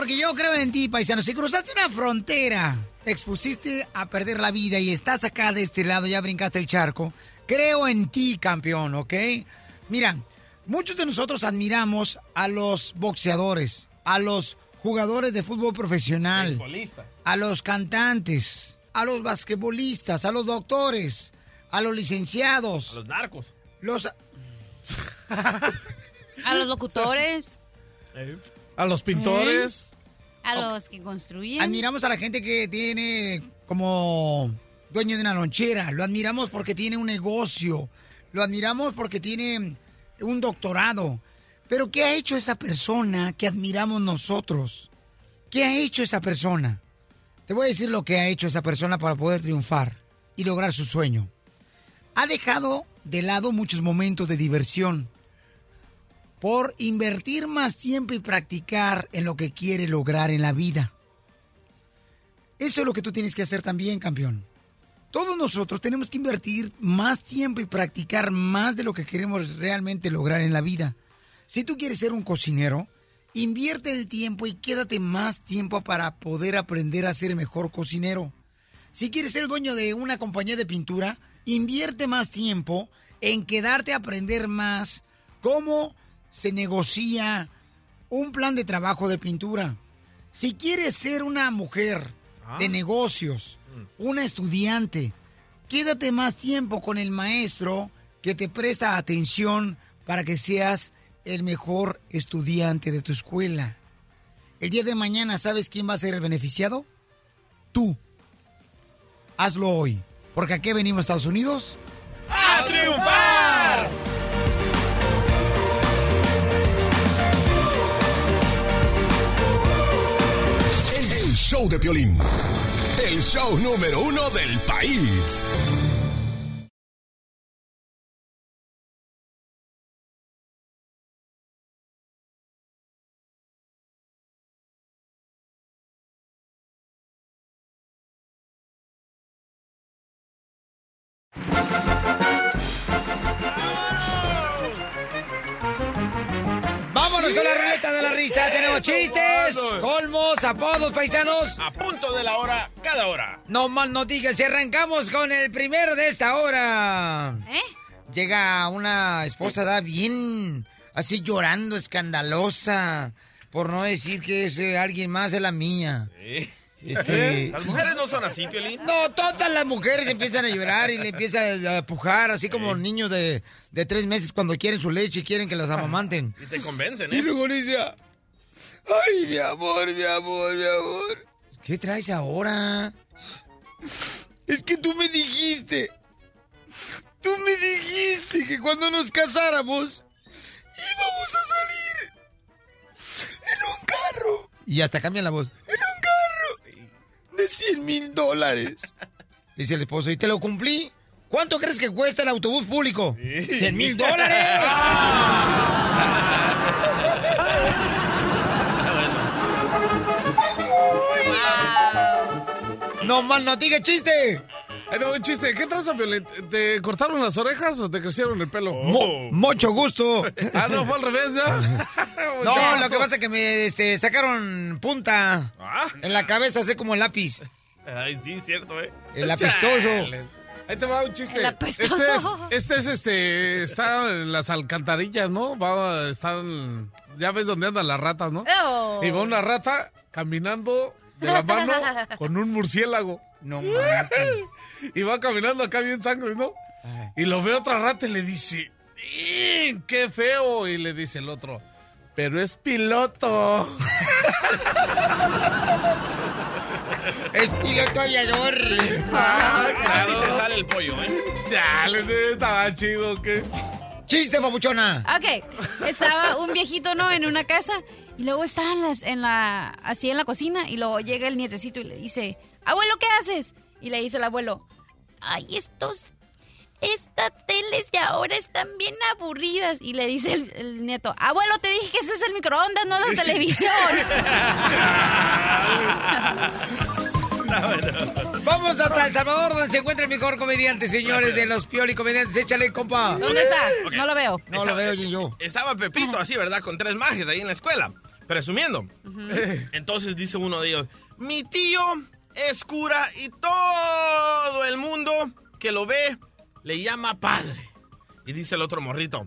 porque yo creo en ti, paisano. Si cruzaste una frontera, te expusiste a perder la vida y estás acá de este lado, ya brincaste el charco. Creo en ti, campeón, ¿ok? Mira, muchos de nosotros admiramos a los boxeadores, a los jugadores de fútbol profesional, a los cantantes, a los basquetbolistas, a los doctores, a los licenciados, A los narcos. los... A los locutores, A los pintores. A los que construyen. Admiramos a la gente que tiene como dueño de una lonchera. Lo admiramos porque tiene un negocio. Lo admiramos porque tiene un doctorado. Pero ¿qué ha hecho esa persona que admiramos nosotros? ¿Qué ha hecho esa persona? Te voy a decir lo que ha hecho esa persona para poder triunfar y lograr su sueño. Ha dejado de lado muchos momentos de diversión por invertir más tiempo y practicar en lo que quiere lograr en la vida. Eso es lo que tú tienes que hacer también, campeón. Todos nosotros tenemos que invertir más tiempo y practicar más de lo que queremos realmente lograr en la vida. Si tú quieres ser un cocinero, invierte el tiempo y quédate más tiempo para poder aprender a ser mejor cocinero. Si quieres ser dueño de una compañía de pintura, invierte más tiempo en quedarte a aprender más cómo se negocia un plan de trabajo de pintura. Si quieres ser una mujer de negocios una estudiante. Quédate más tiempo con el maestro que te presta atención para que seas el mejor estudiante de tu escuela. El día de mañana, ¿sabes quién va a ser el beneficiado? Tú. Hazlo hoy. Porque aquí venimos a Estados Unidos. ¡A triunfar! Show de Piolín. El show número uno del país. Vámonos con la ruleta de la risa. Tenemos chistes, colmos, apodos, paisanos. A punto de la hora, cada hora. No mal no digas y arrancamos con el primero de esta hora. ¿Eh? Llega una esposa, da bien, así llorando, escandalosa, por no decir que es eh, alguien más de la mía. Este- ¿Eh? Las mujeres no son así, Piolín. No, todas las mujeres empiezan a llorar y le empiezan a pujar, así como niños de, de tres meses cuando quieren su leche y quieren que las amamanten. Y te convencen, Y ¿eh? luego dice, ay, mi amor, mi amor, mi amor. ¿Qué traes ahora? Es que tú me dijiste, tú me dijiste que cuando nos casáramos íbamos a salir en un carro. Y hasta cambian la voz. En un carro de 100 mil dólares. Dice el esposo, ¿y te lo cumplí? ¿Cuánto crees que cuesta el autobús público? 100 mil dólares. No mal, no diga chiste. No, un chiste. ¿Qué traza, Piolín? ¿Te cortaron las orejas o te crecieron el pelo? Mo- mucho gusto. Ah, no, fue al revés, ¿ya? No, lo que pasa es que me este, sacaron punta Ah. en la cabeza, así como el lápiz. Ay, sí, cierto, ¿eh? El apestoso. Ahí te va un chiste. El Este es, apestoso. este es, este, está en las alcantarillas, ¿no? Va a estar, en- ya ves dónde andan las ratas, ¿no? Oh. Y va una rata caminando de la mano con un murciélago. No manches. Y va caminando acá bien sangre, ¿no? Y lo ve otra rata y le dice, "¡Ih, ¡qué feo! Y le dice el otro, pero es piloto. Es piloto aviador. Casi te sale el pollo, ¿eh? Ya, le estaba chido, ¿qué? Chiste, papuchona. Ok, estaba un viejito, ¿no? En una casa y luego está en, las, en la, así en la cocina y luego llega el nietecito y le dice, abuelo, ¿qué haces? Y le dice el abuelo, ay, estos, estas teles de ahora están bien aburridas. Y le dice el, el nieto, abuelo, te dije que ese es el microondas, no la televisión. Vamos hasta El Salvador, donde se encuentra el mejor comediante, señores, de los Pioli Comediantes. Échale, compa. ¿Dónde está? No lo veo. No lo veo yo. Estaba Pepito así, ¿verdad? Con tres majes ahí en la escuela, presumiendo. Entonces dice uno de ellos, mi tío es cura y todo el mundo que lo ve le llama padre. Y dice el otro morrito,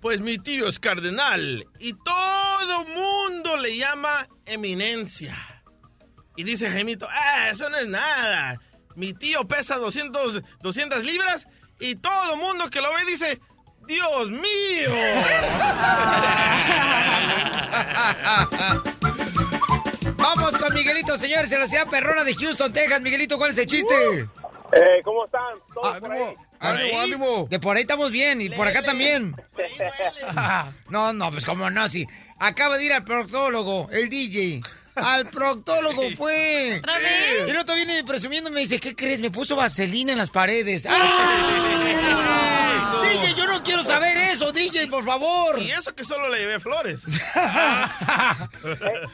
pues mi tío es cardenal y todo mundo le llama eminencia. Y dice Gemito, ah, eso no es nada. Mi tío pesa 200, 200 libras y todo el mundo que lo ve dice, Dios mío. Vamos con Miguelito, señores, en la ciudad perrona de Houston, Texas. Miguelito, ¿cuál es el chiste? Eh, ¿Cómo están? ¿Todos por ahí? Ánimo, ánimo. De por ahí estamos bien y por acá también. No, no, pues como no, sí. Acaba de ir al proctólogo, el DJ. Al proctólogo fue. ¿Otra vez? Y el otro viene presumiendo y me dice, ¿qué crees? Me puso vaselina en las paredes. ¡Ah! DJ, yo no quiero saber eso, DJ, por favor. Y eso que solo le llevé flores.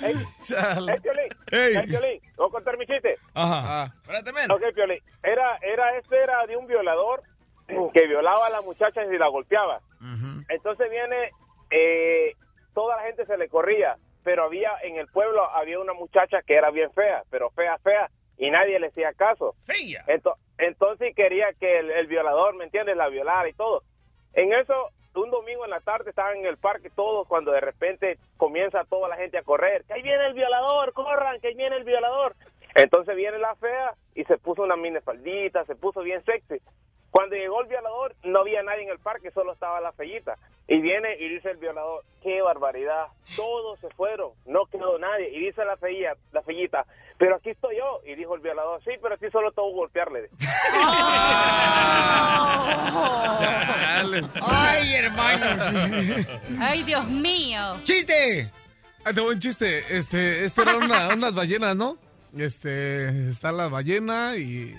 Ey, Piolín, Ey. ey, Piolín, ¿puedo contar mi chiste? Ajá. Espérate, men. Ok, Piolín. Era, era, este era de un violador que violaba a la muchacha y la golpeaba. Entonces viene, eh, toda la gente se le corría, pero había, en el pueblo había una muchacha que era bien fea, pero fea, fea, y nadie le hacía caso. Fea. Ento- entonces quería que el, el violador, ¿me entiendes?, la violara y todo. En eso, un domingo en la tarde estaban en el parque todos cuando de repente comienza toda la gente a correr. Que ahí viene el violador, corran, que ahí viene el violador. Entonces viene la fea y se puso una minifaldita, se puso bien sexy. Cuando llegó el violador, no había nadie en el parque, solo estaba la fellita. Y viene y dice el violador, qué barbaridad, todos se fueron, no quedó nadie. Y dice la fellita, la fellita, pero aquí estoy yo. Y dijo el violador, sí, pero aquí solo tengo que golpearle. Ay, hermano. Ay, Dios mío. ¡Chiste! Ah, tengo un chiste. Este, este era una- unas ballenas, ¿no? Este, está la ballena y,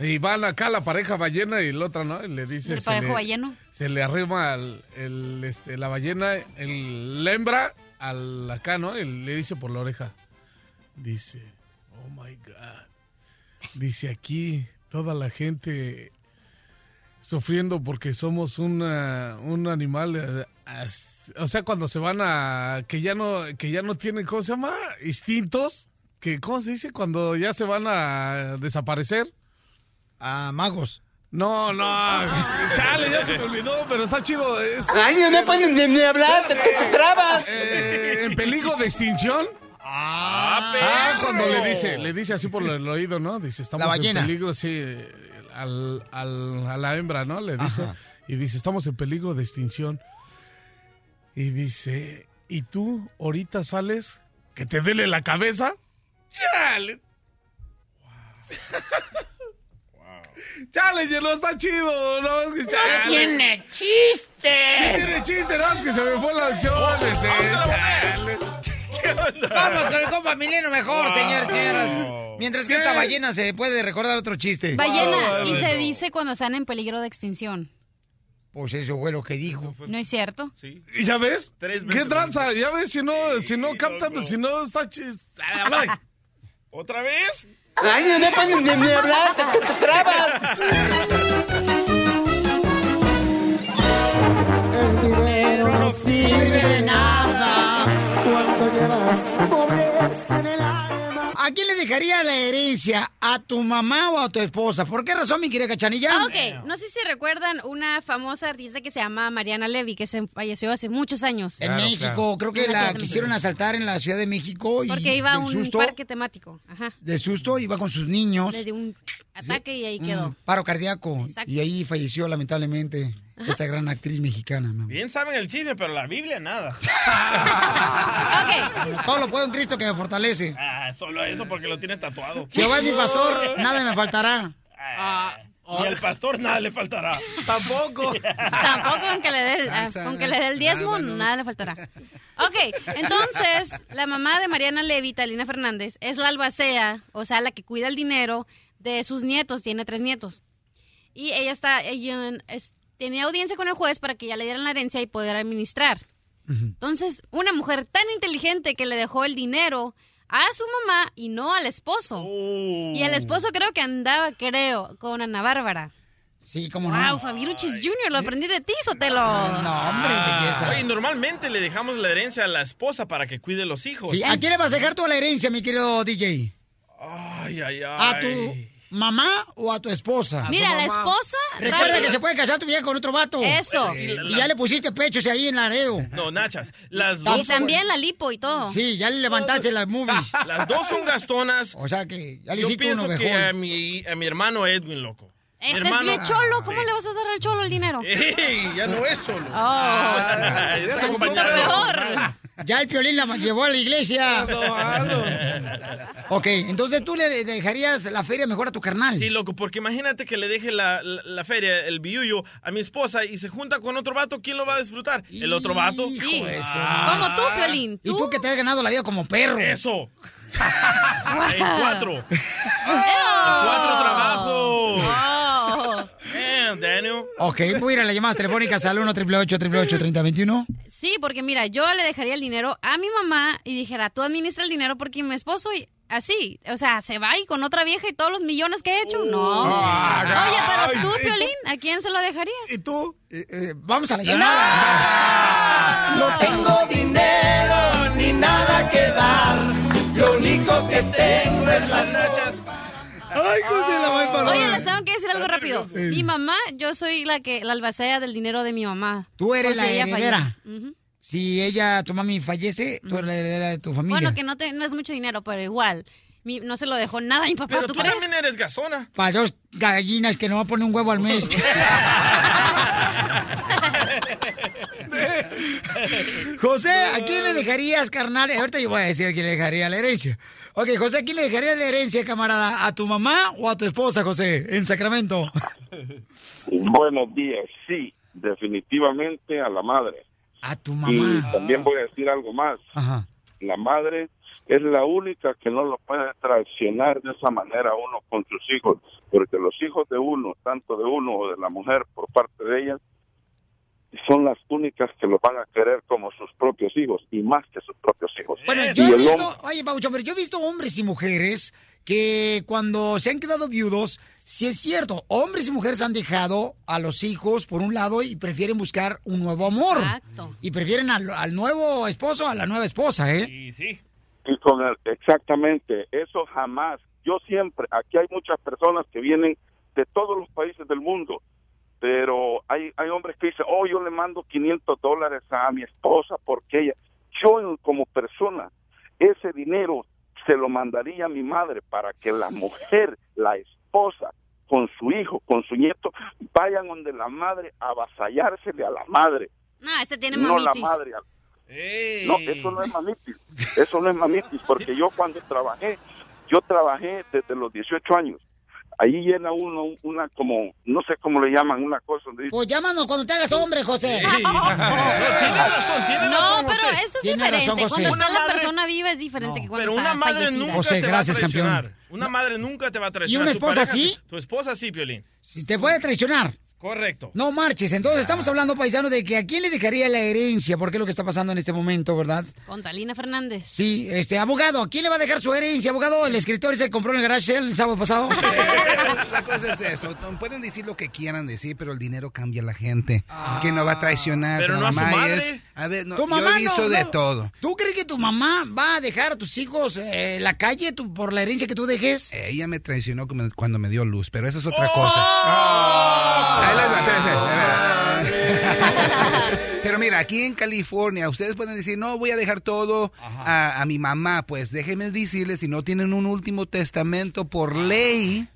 y van acá la pareja ballena y la otra, ¿no? Y le dice. ¿El parejo le- balleno? Se le arrima el, este, la ballena, el, la hembra, al acá, ¿no? Y le dice por la oreja. Dice, oh my God. Dice aquí toda la gente sufriendo porque somos una, un animal, eh, o sea, cuando se van a, que ya no, que ya no tienen, ¿cómo se llama? Instintos, que, ¿cómo se dice? Cuando ya se van a desaparecer. A magos. No, no, chale, ya se me olvidó, pero está chido. es- Ay, no pueden ni, ni hablar, te, te- te trabas. Eh, en peligro de extinción. Ah, Ah, cuando le dice, le dice así por el oído, ¿no? Dice, estamos La en peligro, sí, al, al- a la hembra, ¿no? Le dice, Ajá. y dice, estamos en peligro de extinción. Y dice, ¿y tú ahorita sales que te duele la cabeza? ¡Chale! ¡Chale, no está chido! No, es que chale. tiene chiste. Sí tiene chiste, no, es que se me fue las choles, eh, chale. Vamos con el compa Mileno mejor, Wow. señores señoras. Mientras que esta ballena se puede recordar otro chiste. Ballena, y se dice cuando están en peligro de extinción. Pues eso fue lo que dijo. ¿No es cierto? Sí. ¿Y ya ves? Tres ¿Qué tranza? ¿Ya ves? Si no, si no capta, pues si no está chiste. ¿Otra vez? Ay, no pueden ni, ni hablar, te, te- te trabas. El dinero no sirve de nada cuando llevas pobreza. ¿A quién le dejaría la herencia? ¿A tu mamá o a tu esposa? ¿Por qué razón, mi querida Cachanilla? Ah, ok. No sé si recuerdan una famosa artista que se llama Mariana Levy, que se falleció hace muchos años. En México, creo que En la quisieron asaltar en la Ciudad de México y Porque iba a un susto, parque temático. Ajá. de susto iba con sus niños, Le dio un ataque y ahí un quedó. paro cardíaco Exacto. y ahí falleció lamentablemente esta gran actriz mexicana. mi amor. Bien saben el chisme, pero la Biblia nada. Todo lo puedo en Cristo que me fortalece. Ah, solo eso porque lo tienes tatuado. Jehová es mi pastor, nada me faltará. Y al pastor nada le faltará. Tampoco. Tampoco con que le dé el, ah, diezmo, nada le faltará. Ok, entonces, la mamá de Mariana Levy, Talina Fernández, es la albacea, o sea, la que cuida el dinero de sus nietos, tiene tres nietos. Y ella está, ella es- tenía audiencia con el juez para que ya le dieran la herencia y poder administrar. Entonces, una mujer tan inteligente que le dejó el dinero a su mamá y no al esposo. Y el esposo creo que andaba, creo, con Ana Bárbara. Sí, cómo Wow, Fabiruchis Jr., lo aprendí de ti, Sotelo. No, hombre, belleza. Oye, normalmente le dejamos la herencia a la esposa para que cuide los hijos. Sí, ¿A quién le vas a dejar toda la herencia, mi querido DJ? Ay, ay, ay. ¿A tu mamá o a tu esposa? Mira, la esposa. Recuerda rápido. que se puede casar tu vieja con otro vato. Eso. Y, y ya le pusiste pechos ahí en Laredo. No, nachas. Las Y dos. también la lipo y todo. Sí, ya le levantaste las movies. Las dos son gastonas. O sea que ya le Yo hiciste pienso uno que a mi, a mi hermano Edwin, loco. Ese es hermano- bien cholo. ¿Cómo le vas a dar al cholo el dinero? ¡Ey! Ya no es cholo. Oh. Ah, ya acompañado. peor. Ya el piolín la llevó a la iglesia. ok, entonces tú le dejarías la feria mejor a tu carnal. Sí, loco, porque imagínate que le deje la, la, la feria, el billuyo, a mi esposa y se junta con otro vato, ¿quién lo va a disfrutar? ¿El otro vato? Sí. Ah. Como tú, Piolín. Y tú que te has ganado la vida como perro. Eso. en cuatro. En cuatro trabajos. Daniel. Ok, voy a ir a las llamadas telefónicas al 1 888 3021 Sí, porque mira, yo le dejaría el dinero a mi mamá y dijera, tú administra el dinero porque mi esposo y- así, o sea, se va y con otra vieja y todos los millones que he hecho, no. Oye, pero tú, Piolín, ¿a quién se lo dejarías? ¿Y tú? Eh, vamos a la llamada. No tengo dinero ni nada que dar. Lo único que tengo es las nachas. Ay, José, la voy a Oye, les tengo que decir algo rápido. Mi mamá, yo soy la que la albacea del dinero de mi mamá. Tú eres la ella heredera. Ujú. Si ella, tu mami fallece, tú eres la heredera de tu familia. Bueno, que no, te- no es mucho dinero, pero igual. mi- no se lo dejó nada a mi papá. Pero ¿tú, tú crees? también eres gasona. Para dos gallinas que no va a poner un huevo al mes. José, ¿a quién le dejarías, carnal? Ahorita yo voy a decir a quién le dejaría la herencia. Ok, José, ¿a quién le dejarías la herencia, camarada? ¿A tu mamá o a tu esposa, José, en Sacramento? Buenos días, sí, definitivamente a la madre. A tu Y mamá. también voy a decir algo más. Ajá. La madre es la única que no lo puede traicionar de esa manera uno con sus hijos, porque los hijos de uno, tanto de uno o de la mujer por parte de ella, son las únicas que lo van a querer como sus propios hijos y más que sus propios hijos. Bueno, yo he visto, hombre- oye, Paucho, pero yo he visto hombres y mujeres que cuando se han quedado viudos, si es cierto, hombres y mujeres han dejado a los hijos por un lado y prefieren buscar un nuevo amor. Exacto. Y prefieren al, al nuevo esposo a la nueva esposa, ¿eh? Y sí. Y con el- exactamente, eso jamás. Yo siempre, aquí hay muchas personas que vienen de todos los países del mundo, pero hay, hay hombres que dicen, oh, yo le mando 500 dólares a mi esposa porque ella, yo en- como persona, ese dinero se lo mandaría a mi madre para que la mujer, la esposa, con su hijo, con su nieto, vayan donde la madre a avasallársele a la madre, No, este tiene no la madre. no, eso no es mamitis. Eso no es mamitis, porque yo cuando trabajé, yo trabajé desde los 18 años. Ahí llena uno una como, no sé cómo le llaman, una cosa donde dice, Pues llámanos cuando te hagas hombre, José. tiene razón, tiene No, razón, pero José. eso es Tiene diferente. razón, José. Cuando está Una la madre- persona viva es diferente que cuando Pero está una madre fallecida. nunca José, te gracias, va a traicionar. campeón. Una madre nunca te va a traicionar. una Tu esposa pareja sí? Tu esposa sí, Piolín. Si te puede traicionar. Correcto. No marches. Entonces estamos hablando, paisano, de que a quién le dejaría la herencia, porque es lo que está pasando en este momento, ¿verdad? Con Talina Fernández. Sí, este abogado, ¿a quién le va a dejar su herencia, abogado? El escritor se compró en el garage el sábado pasado. La cosa es esto, pueden decir lo que quieran decir, pero el dinero cambia a la gente. que no va a traicionar? Pero tu no a su mamá madre. es- a ver, no, Tu yo mamá he visto no, de no. todo. ¿Tú crees que tu mamá va a dejar a tus hijos eh, en la calle por la herencia que tú dejes? Ella me traicionó cuando me dio luz, pero eso es ¡Oh! otra cosa. Ahí Pero mira, aquí en California, ustedes pueden decir, no, voy a dejar todo a, a mi mamá. Pues déjenme decirles, si no tienen un último testamento por ley,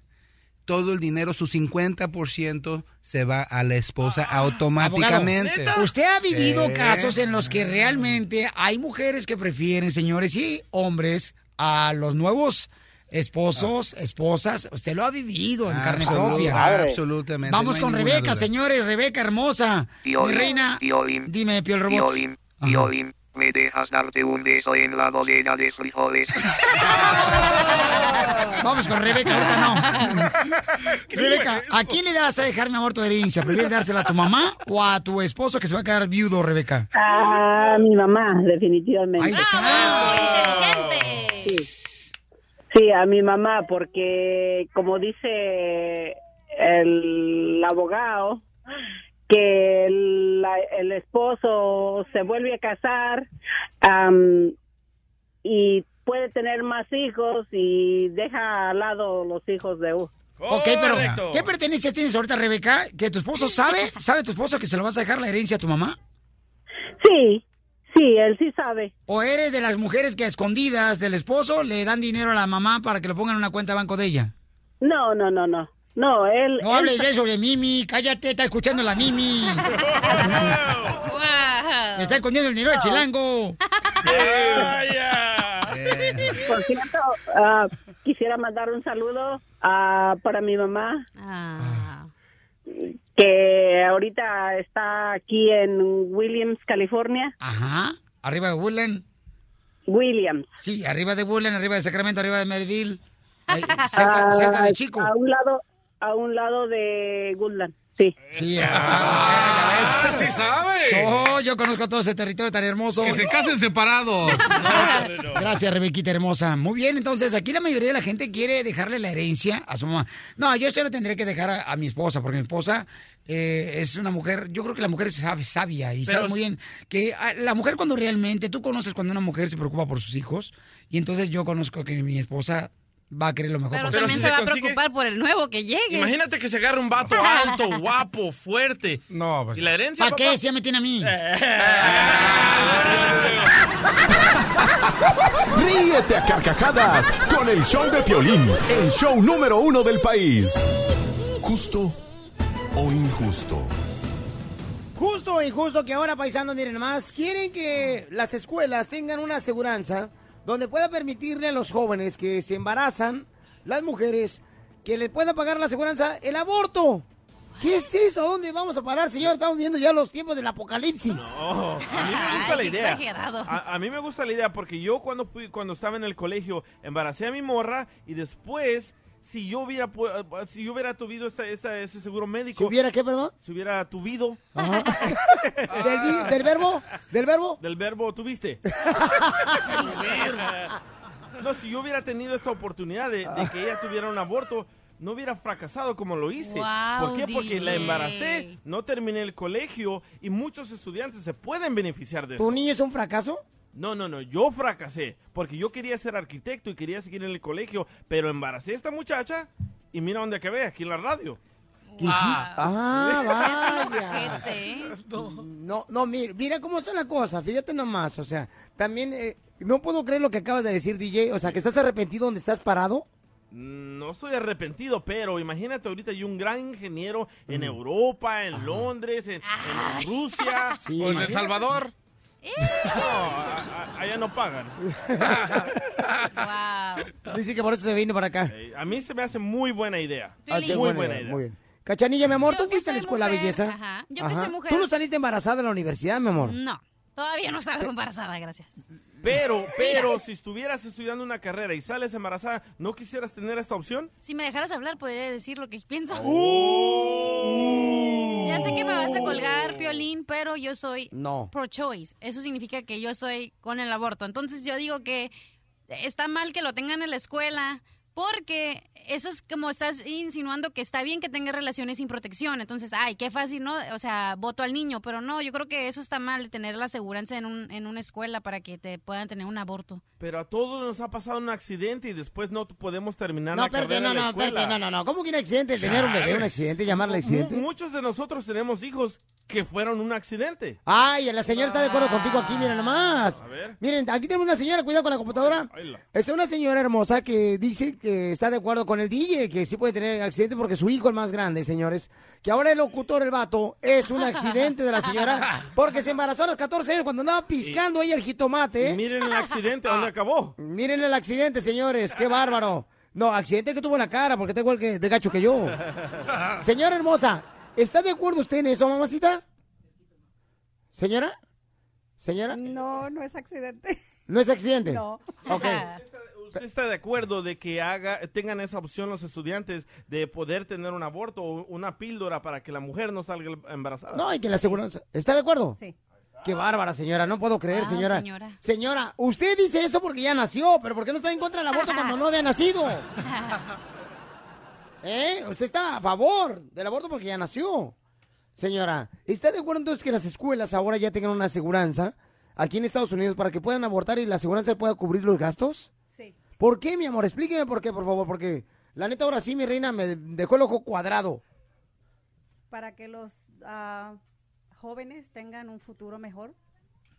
todo el dinero, su 50% se va a la esposa automáticamente. Abogado, usted ha vivido Sí. casos en los que realmente hay mujeres que prefieren, señores, y hombres a los nuevos esposos, esposas. Usted lo ha vivido en carne Absolu- propia. absolutamente, Vamos no con Rebeca, duda. señores. Rebeca, hermosa. Mi Piolín, reina. Piolín, Dime, Piol Robot. Piolín, Piolín, ¿me dejas darte un beso en la docena de frijoles? Vamos con Rebeca, ahorita no. Rebeca, ¿a quién le das a dejar, mi amor, tu herencia? ¿Prefieres dársela a tu mamá o a tu esposo que se va a quedar viudo, Rebeca? A mi mamá, definitivamente. Ahí está. Sí. Sí, a mi mamá, porque como dice el abogado, que el, la- el esposo se vuelve a casar am, y puede tener más hijos y deja al lado los hijos de uno. Ok, pero ¿qué pertenencias tienes ahorita, Rebeca? ¿Que tu esposo sabe? ¿Sabe tu esposo que se lo vas a dejar la herencia a tu mamá? Sí, sí, él sí sabe. ¿O eres de las mujeres que a escondidas del esposo le dan dinero a la mamá para que lo pongan en una cuenta de banco de ella? No, no, no, no. No, él... No él hables de eso de Mimi, cállate, está escuchando la Mimi. Me está escondiendo el dinero del chilango. Por cierto, ah, quisiera mandar un saludo ah, para mi mamá, que ahorita está aquí en Williams, California. Ajá, arriba de Woodland. Williams. Sí, arriba de Woodland, arriba de Sacramento, arriba de Maryville. Ahí, cerca, Ah, cerca de Chico. A un lado, a un lado de Goodland. Sí. Sí, ah, ves. sí sabe. So, yo conozco todo ese territorio tan hermoso. Que se casen separados. Gracias, Rebequita hermosa. Muy bien, entonces aquí la mayoría de la gente quiere dejarle la herencia a su mamá. No, yo esto lo tendré que dejar a, a mi esposa, porque mi esposa eh, es una mujer, yo creo que la mujer es sabe, sabia y Pero- sabe muy bien que ah, la mujer cuando realmente, tú conoces cuando una mujer se preocupa por sus hijos, y entonces yo conozco que mi esposa va a querer lo mejor Pero por también se va a preocupar por el nuevo que llegue. Imagínate que se agarre un vato alto, guapo, fuerte. No, ¿Y la herencia, ¿Para qué? Si ya me tiene a mí. Ríete a carcajadas con el show de Piolín, el show número uno del país. Justo o injusto. Justo o injusto que ahora, paisanos, miren más, quieren que las escuelas tengan una aseguranza donde pueda permitirle a los jóvenes que se embarazan, las mujeres, que les pueda pagar la aseguranza el aborto. ¿Qué es eso? ¿A dónde vamos a parar, señor? Estamos viendo ya los tiempos del apocalipsis. No, a mí me gusta Ay, la idea. exagerado. A, a mí me gusta la idea porque yo cuando fui, cuando estaba en el colegio, embaracé a mi morra y después, si yo hubiera, si yo hubiera tuvido esta- esta- ese seguro médico. ¿Si hubiera qué, perdón? Si hubiera tuvido. ¿Del, verbo? ¿Del verbo? Del verbo tuviste. no, si yo hubiera tenido esta oportunidad de, de que ella tuviera un aborto, no hubiera fracasado como lo hice. Wow, ¿Por qué? Porque la embaracé, no terminé el colegio y muchos estudiantes se pueden beneficiar de eso. ¿Tu niño es un fracaso? No, no, no, yo fracasé porque yo quería ser arquitecto y quería seguir en el colegio, pero embaracé a esta muchacha y mira dónde acabé, aquí en la radio. ¿Qué hiciste? Ah, vaya. ¿eh? No, no, mira, mira cómo son las cosas, fíjate nomás, o sea, también eh, no puedo creer lo que acabas de decir, DJ, o sea, que estás arrepentido donde estás parado. Mm, No estoy arrepentido, pero imagínate ahorita hay un gran ingeniero en Europa, en Londres, en, en Rusia. Sí, O en El. Salvador. No, allá no pagan. Wow. Dice que por eso se vino para acá. Eh, A mí se me hace muy buena idea. Ah, sí, Muy buena buena idea, idea. Muy bien. Cachanilla, mi amor, Yo ¿tú fuiste a la escuela mujer, belleza? ajá. Yo que soy mujer. ¿Tú no saliste embarazada de la universidad, mi amor? No, todavía no salgo embarazada, gracias. Pero, pero, si estuvieras estudiando una carrera y sales embarazada, ¿no quisieras tener esta opción? Si me dejaras hablar, podría decir lo que pienso. Oh. Ya sé que me vas a colgar, Piolín, pero yo soy No. pro-choice. Eso significa que yo estoy con el aborto. Entonces yo digo que está mal que lo tengan en la escuela porque eso es como estás insinuando que está bien que tenga relaciones sin protección. Entonces, ay, qué fácil, ¿no? O sea, voto al niño. Pero no, yo creo que eso está mal, tener la aseguranza en, un, en una escuela para que te puedan tener un aborto. Pero a todos nos ha pasado un accidente y después no podemos terminar No, la carrera no, en la no, escuela. no, no, no. ¿Cómo que un accidente? Tener un bebé, un accidente, llamarle accidente. Mu- Muchos de nosotros tenemos hijos que fueron un accidente. Ay, la señora está de acuerdo contigo aquí, miren nomás. A ver. Miren, aquí tenemos una señora, cuidado con la computadora. Ahí Es una señora hermosa que dice que está de acuerdo con el DJ, que sí puede tener accidente porque su hijo, el más grande, señores, que ahora el locutor, el vato, es un accidente de la señora porque se embarazó a los 14 años cuando andaba piscando ella el jitomate. Y miren el accidente, ¿dónde acabó? Miren el accidente, señores, qué bárbaro. No, accidente que tuvo en la cara porque está igual que de gacho que yo. Señora hermosa, ¿está de acuerdo usted en eso, mamacita? ¿Señora? ¿Señora? No, no es accidente. ¿No es accidente? No. Ok. ¿Usted está de acuerdo de que haga, tengan esa opción los estudiantes de poder tener un aborto o una píldora para que la mujer no salga embarazada? No, y que la aseguranza. ¿Está de acuerdo? Sí. Qué bárbara, señora. No puedo creer, Wow, señora. señora. Señora, usted dice eso porque ya nació, pero ¿por qué no está en contra del aborto cuando no había nacido? ¿Eh? Usted está a favor del aborto porque ya nació. Señora, ¿está de acuerdo entonces que las escuelas ahora ya tengan una aseguranza aquí en Estados Unidos para que puedan abortar y la aseguranza pueda cubrir los gastos? ¿Por qué, mi amor? Explíqueme por qué, por favor, porque la neta ahora sí, mi reina, me dejó el ojo cuadrado. Para que los ah, jóvenes tengan un futuro mejor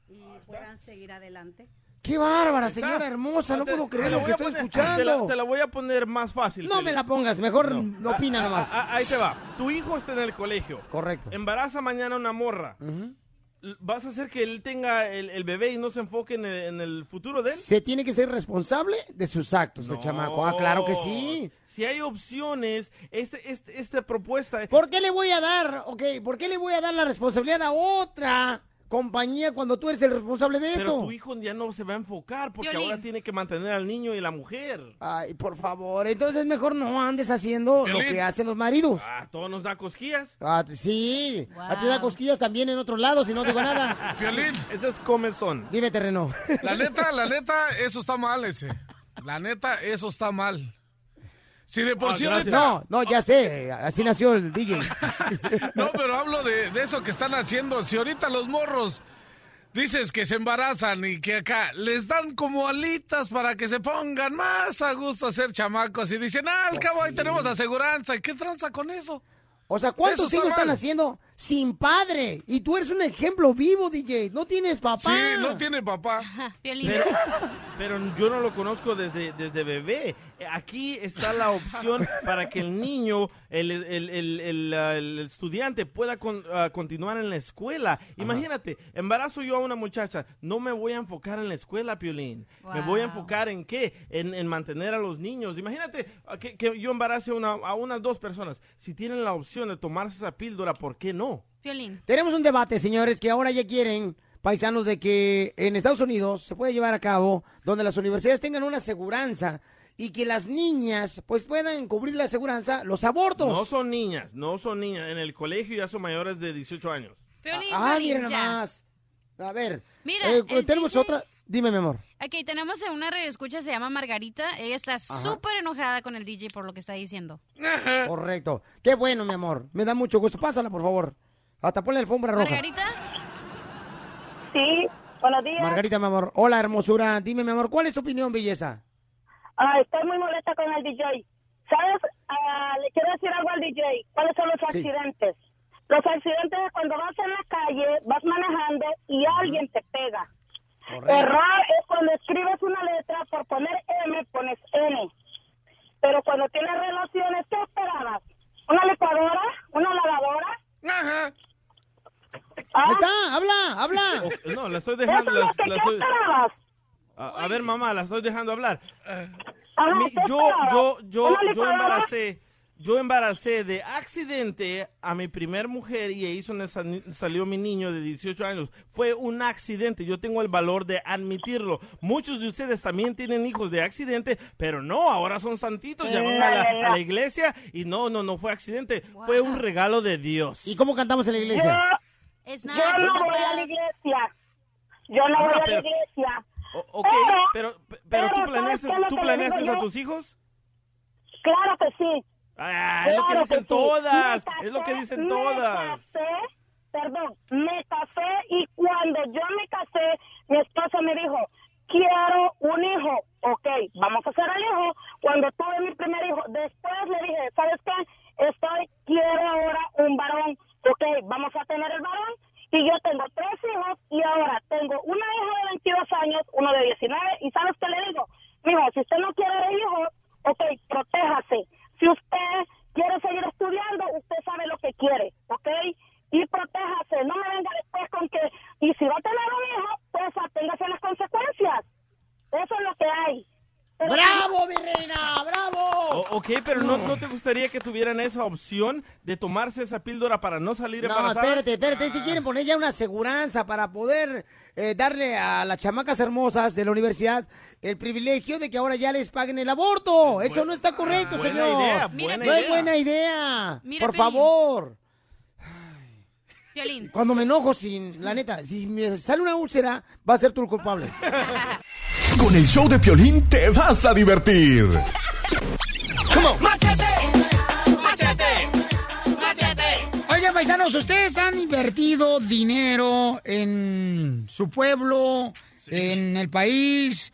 y puedan seguir adelante. ¡Qué bárbara, Está. señora hermosa! No Te- puedo te creer la lo que a estoy poner- escuchando. Te la, te la voy a poner más fácil. No me la pongas, mejor No. opina Ah, nomás. ah, ah, ahí te va. Tu hijo está en el colegio. Correcto. Embaraza mañana una morra. L- ¿Vas a hacer que él tenga el, el bebé y no se enfoque en el, en el futuro de él? Se tiene que ser responsable de sus actos, el chamaco. Ah, claro que sí. Si hay opciones, este, este, esta propuesta... ¿Por qué le voy a dar, ok, por qué le voy a dar la responsabilidad a otra compañía cuando tú eres el responsable de Pero eso? tu hijo ya no se va a enfocar porque Piolín. ahora tiene que mantener al niño y la mujer. Ay, por favor, entonces mejor no andes haciendo lo Piolín. que hacen los maridos. Ah, todo nos da cosquillas. Ah, sí, a ti da cosquillas también en otro lado si no digo nada. Piolín. Ese es comezón. Dime, terreno. La neta, la neta, eso está mal ese. La neta, eso está mal. Si de por Ah, sí ahorita- No, no, ya sé, así nació el DJ. No, pero hablo de, de eso que están haciendo. Si ahorita los morros dices que se embarazan y que acá les dan como alitas para que se pongan más a gusto a ser chamacos y dicen, ah, al cabo ahí tenemos aseguranza. ¿Y qué tranza con eso? O sea, ¿cuántos Eso está hijos están haciendo sin padre. Y tú eres un ejemplo vivo, DJ. No tienes papá. Sí, no tiene papá. Pero, pero yo no lo conozco desde, desde bebé. Aquí está la opción para que el niño, el, el- el- el, el estudiante pueda con- ah, continuar en la escuela. Imagínate, embarazo yo a una muchacha, no me voy a enfocar en la escuela, Piolín. Me voy a enfocar en qué? En, en mantener a los niños. Imagínate ah, que, que yo embarace a, una- a unas dos personas. Si tienen la opción de tomarse esa píldora, ¿por qué no? Violín. Tenemos un debate, señores, que ahora ya quieren, paisanos, de que en Estados Unidos se puede llevar a cabo donde las universidades tengan una aseguranza y que las niñas pues puedan cubrir la aseguranza los abortos. No son niñas, no son niñas. En el colegio ya son mayores de 18 años. Violín, ah, Violín, miren ya. nomás. A ver. Mira, eh, tenemos DJ otra. Dime, mi amor. Ok, tenemos a una radioescucha, se llama Margarita. Ella está súper enojada con el DJ por lo que está diciendo. Correcto. Qué bueno, mi amor. Me da mucho gusto. Pásala, por favor. Hasta ponle alfombra roja. Margarita. Sí, buenos días. Margarita, mi amor. Hola, hermosura. Dime, mi amor, ¿cuál es tu opinión, belleza? Ah, estoy muy molesta con el DJ. ¿Sabes? Ah, le quiero decir algo al DJ. ¿Cuáles son los Sí. accidentes? Los accidentes es cuando vas en la calle, vas manejando y alguien te pega. Error es cuando escribes una letra, por poner M pones N. Pero cuando tienes relaciones, ¿qué esperabas? ¿Una licuadora? ¿Una lavadora? Ajá. Ah, está, habla, habla. No, la estoy dejando. Eso es la- lo que la ¿qué estoy- esperabas? a, a ver, mamá, la estoy dejando hablar. Ajá, Mi- ¿qué yo, yo, yo, ¿Una yo embaracé, yo embaracé de accidente a mi primer mujer y ahí salió mi niño de 18 años. Fue un accidente. Yo tengo el valor de admitirlo. Muchos de ustedes también tienen hijos de accidente, pero no, ahora son santitos, ya van a la, a iglesia y no, no, no fue accidente, fue un regalo de Dios. ¿Y cómo cantamos en la iglesia? Yo not just no a voy a la iglesia. Yo no Ah, voy a la iglesia. Ok, pero, pero, pero, tú ¿sabes planeaste, ¿tú planeaste a yo? tus hijos? Claro que sí. Ah, es lo que dicen sí. todas, Me es lo que dicen me todas. casé, perdón, me casé y cuando yo me casé, mi esposa me dijo, quiero un hijo. Ok, vamos a hacer el hijo. Cuando tuve mi primer hijo, después le dije, ¿sabes qué? Estoy, quiero ahora un varón. Ok, vamos a tener el varón. Y yo tengo tres hijos y ahora tengo una hija de 22 años, uno de 19. ¿Y sabes qué le digo? Mijo, si usted no quiere de hijos, ok, protéjase. Si usted quiere seguir estudiando, usted sabe lo que quiere, ¿ok? Y protéjase. No me venga después con que, y si va a tener un hijo, pues aténgase las consecuencias. Eso es lo que hay. ¡Bravo, mi reina! ¡Bravo! O- ok, pero no, ¿no te gustaría que tuvieran esa opción de tomarse esa píldora para no salir No, embarazadas? espérate, espérate. Si quieren poner ya una aseguranza para poder eh, darle a las chamacas hermosas de la universidad el privilegio de que ahora ya les paguen el aborto. Eso no está correcto, buena señor. idea, no buena es idea. buena idea. Mira, Por Pelín. favor. Violín. Cuando me enojo, sin, la neta, si me sale una úlcera, va a ser tú el culpable. Con el show de Piolín te vas a divertir. Oigan, paisanos, ¿ustedes han invertido dinero en su pueblo, en el país?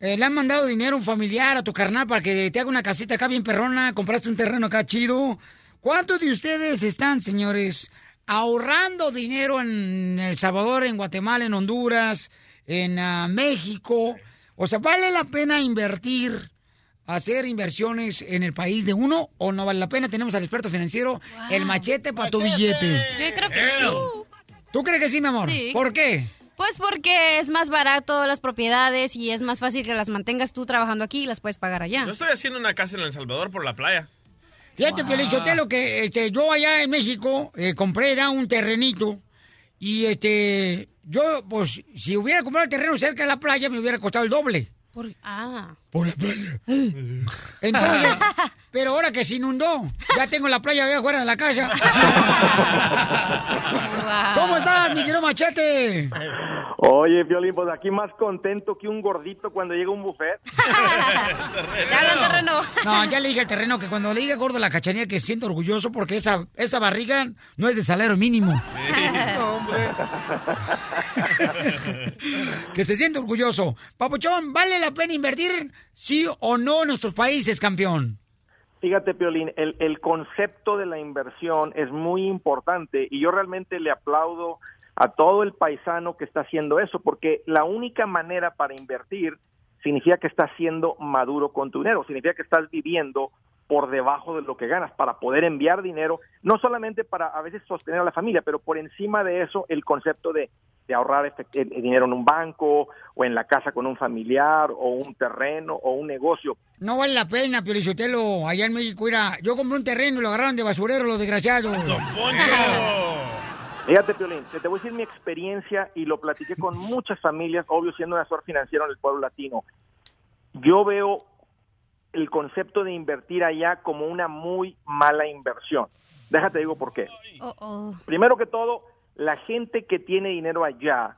Eh, ¿Le han mandado dinero a un familiar, a tu carnal, para que te haga una casita acá bien perrona? ¿Compraste un terreno acá chido? ¿Cuántos de ustedes están, señores, ahorrando dinero en El Salvador, en Guatemala, en Honduras, en ah, México? O sea, ¿vale la pena invertir, hacer inversiones en el país de uno o no vale la pena? Tenemos al experto financiero, el machete para tu billete. Yo creo que sí. ¿Tú crees que sí, mi amor? Sí. ¿Por qué? Pues porque es más barato las propiedades y es más fácil que las mantengas tú trabajando aquí y las puedes pagar allá. Yo estoy haciendo una casa en El Salvador por la playa. Fíjate, Piolín Sotelo, que este, yo allá en México eh, compré ya un terrenito y este, yo, pues, si hubiera comprado el terreno cerca de la playa, me hubiera costado el doble. Por- ah. Por la playa. Entonces, pero ahora que se inundó, ya tengo la playa allá afuera de la casa. ¿Cómo estás, mi querido machete? Oye, Violín, pues aquí más contento que un gordito cuando llega un buffet. No, ya le dije al terreno que cuando le diga gordo a la cachanilla que se siente orgulloso porque esa, esa barriga no es de salario mínimo. que se siente orgulloso. Papuchón, ¿vale la pena invertir sí o no en nuestros países, campeón? Fíjate, Piolín, el, el concepto de la inversión es muy importante y yo realmente le aplaudo a todo el paisano que está haciendo eso, porque la única manera para invertir significa que estás siendo maduro con tu dinero, significa que estás viviendo por debajo de lo que ganas para poder enviar dinero, no solamente para a veces sostener a la familia, pero por encima de eso el concepto de, de ahorrar el- el dinero en un banco o en la casa con un familiar o un terreno o un negocio. No vale la pena, Piolichotelo. Allá en México, mira, yo compré un terreno y lo agarraron de basurero los desgraciados. Fíjate, Piolín, te, te voy a decir mi experiencia y lo platiqué con muchas familias, obvio siendo un asesor financiero en el pueblo latino. Yo veo el concepto de invertir allá como una muy mala inversión. Déjate digo por qué. Primero que todo, la gente que tiene dinero allá,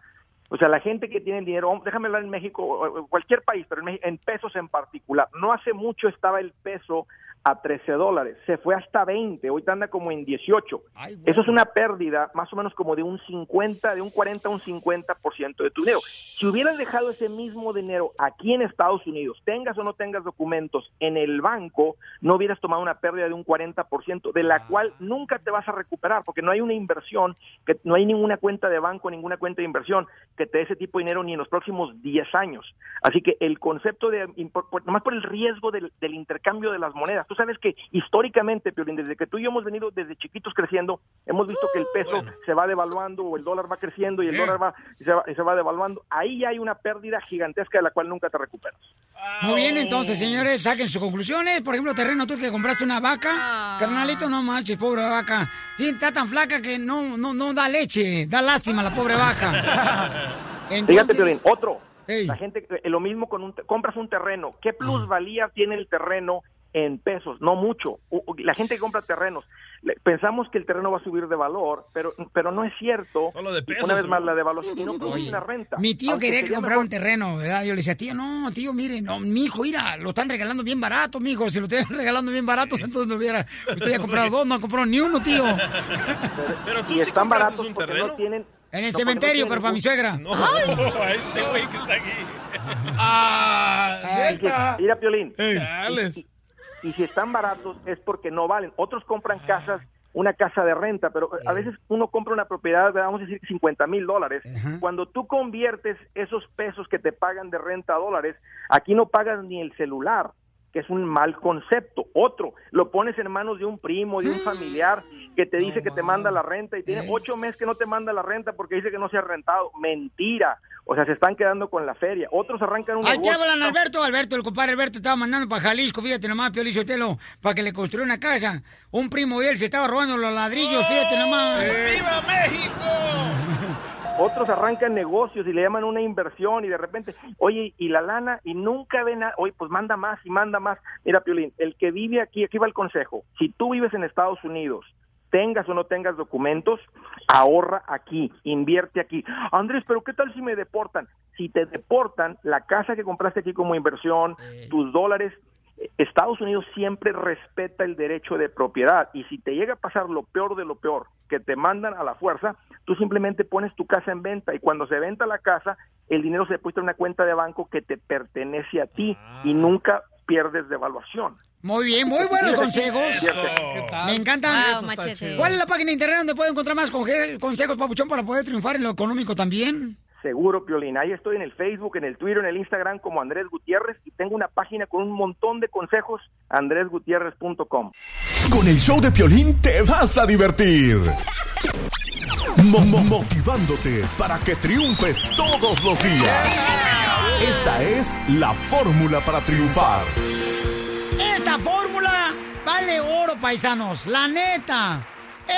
o sea, la gente que tiene el dinero, déjame hablar en México, cualquier país, pero en pesos en particular. No hace mucho estaba el peso a 13 dólares, se fue hasta 20, ahorita anda como en 18. Eso es una pérdida más o menos como de un 50, de un 40 a un 50% de tu dinero. Si hubieras dejado ese mismo dinero aquí en Estados Unidos, tengas o no tengas documentos en el banco, no hubieras tomado una pérdida de un 40%, de la cual nunca te vas a recuperar, porque no hay una inversión, que no hay ninguna cuenta de banco, ninguna cuenta de inversión que te dé ese tipo de dinero ni en los próximos 10 años. Así que el concepto de, por- por- nomás por el riesgo del, del intercambio de las monedas, sabes que históricamente, Piolín, desde que tú y yo hemos venido desde chiquitos creciendo, hemos visto que el peso se va devaluando o el dólar va creciendo y el dólar va, y se va, y se va devaluando. Ahí ya hay una pérdida gigantesca de la cual nunca te recuperas. Muy bien, entonces, señores, saquen sus conclusiones. Por ejemplo, terreno, tú que compraste una vaca, carnalito, no manches, pobre vaca. Bien, está tan flaca que no, no, no da leche, da lástima la pobre vaca. Fíjate, Entonces- Piolín, otro. La gente, eh, lo mismo con un, compras un terreno. ¿Qué plusvalía tiene el terreno en pesos? No mucho. La gente que compra terrenos, pensamos que el terreno va a subir de valor, pero, pero no es cierto. Solo de pesos, Una vez más, la devaluación no produce una renta. Mi tío quería que comprara un terreno, ¿verdad? Yo le decía, tío, no, tío, mire, no, mi hijo, mira, lo están regalando bien barato, mi hijo. Si lo están regalando bien barato, entonces no hubiera. Usted ya ha comprado dos, no ha comprado ni uno, tío. Pero tú y sí están baratos un terreno. no tienen... En el no, porque no cementerio, pero para mi suegra. No, a este güey que está aquí. Ah, Y que- Mira, Piolín. Dales. Y, y si están baratos es porque no valen. Otros compran casas, una casa de renta, pero a veces uno compra una propiedad, de, vamos a decir, 50 mil dólares. Cuando tú conviertes esos pesos que te pagan de renta a dólares, aquí no pagas ni el celular que es un mal concepto. Otro, lo pones en manos de un primo, de un familiar que te dice que te manda la renta y tiene ocho meses que no te manda la renta porque dice que no se ha rentado. Mentira. O sea, se están quedando con la feria. Otros arrancan un Ahí te hablan, Alberto. Alberto, el compadre Alberto estaba mandando para Jalisco, fíjate nomás, Pio Lizotelo, para que le construya una casa. Un primo de él se estaba robando los ladrillos, fíjate nomás. ¡Viva México! Otros arrancan negocios y le llaman una inversión y de repente, oye, y la lana, y nunca ven nada, oye, pues manda más y manda más. Mira, Piolín, el que vive aquí, aquí va el consejo. Si tú vives en Estados Unidos, tengas o no tengas documentos, ahorra aquí, invierte aquí. Andrés, pero ¿qué tal si me deportan? Si te deportan, la casa que compraste aquí como inversión, tus dólares, eh, Estados Unidos siempre respeta el derecho de propiedad y si te llega a pasar lo peor de lo peor, que te mandan a la fuerza, tú simplemente pones tu casa en venta y cuando se venta la casa, el dinero se deposita en una cuenta de banco que te pertenece a ti y nunca pierdes de evaluación. Muy bien, muy buenos consejos. Me encantan. Wow. ¿Cuál es la página de internet donde puedo encontrar más consejos, papuchón, para poder triunfar en lo económico también? Seguro, Piolín. Ahí estoy en el Facebook, en el Twitter, en el Instagram como Andrés Gutiérrez y tengo una página con un montón de consejos, andresgutierrez.com. Con el show de Piolín te vas a divertir. Mo- mo- motivándote para que triunfes todos los días. Esta es la fórmula para triunfar. Esta fórmula vale oro, paisanos. La neta.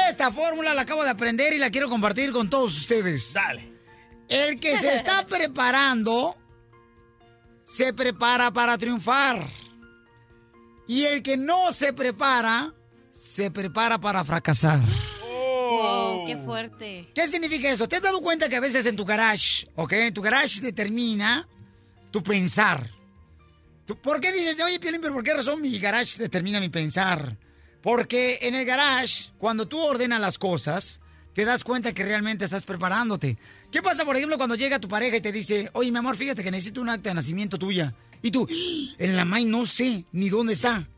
Esta fórmula la acabo de aprender y la quiero compartir con todos ustedes. Dale. El que se está preparando, se prepara para triunfar. Y el que no se prepara, se prepara para fracasar. Wow, qué fuerte. ¿Qué significa eso? ¿Te has dado cuenta que a veces en tu garage, ok? Tu garage determina tu pensar. ¿Por qué dices, oye, Piolín, pero por qué razón mi garage determina mi pensar? Porque en el garage, cuando tú ordenas las cosas, te das cuenta que realmente estás preparándote. ¿Qué pasa, por ejemplo, cuando llega tu pareja y te dice, oye, mi amor, fíjate que necesito un acta de nacimiento tuya? Y tú, en la MAI no sé ni dónde está.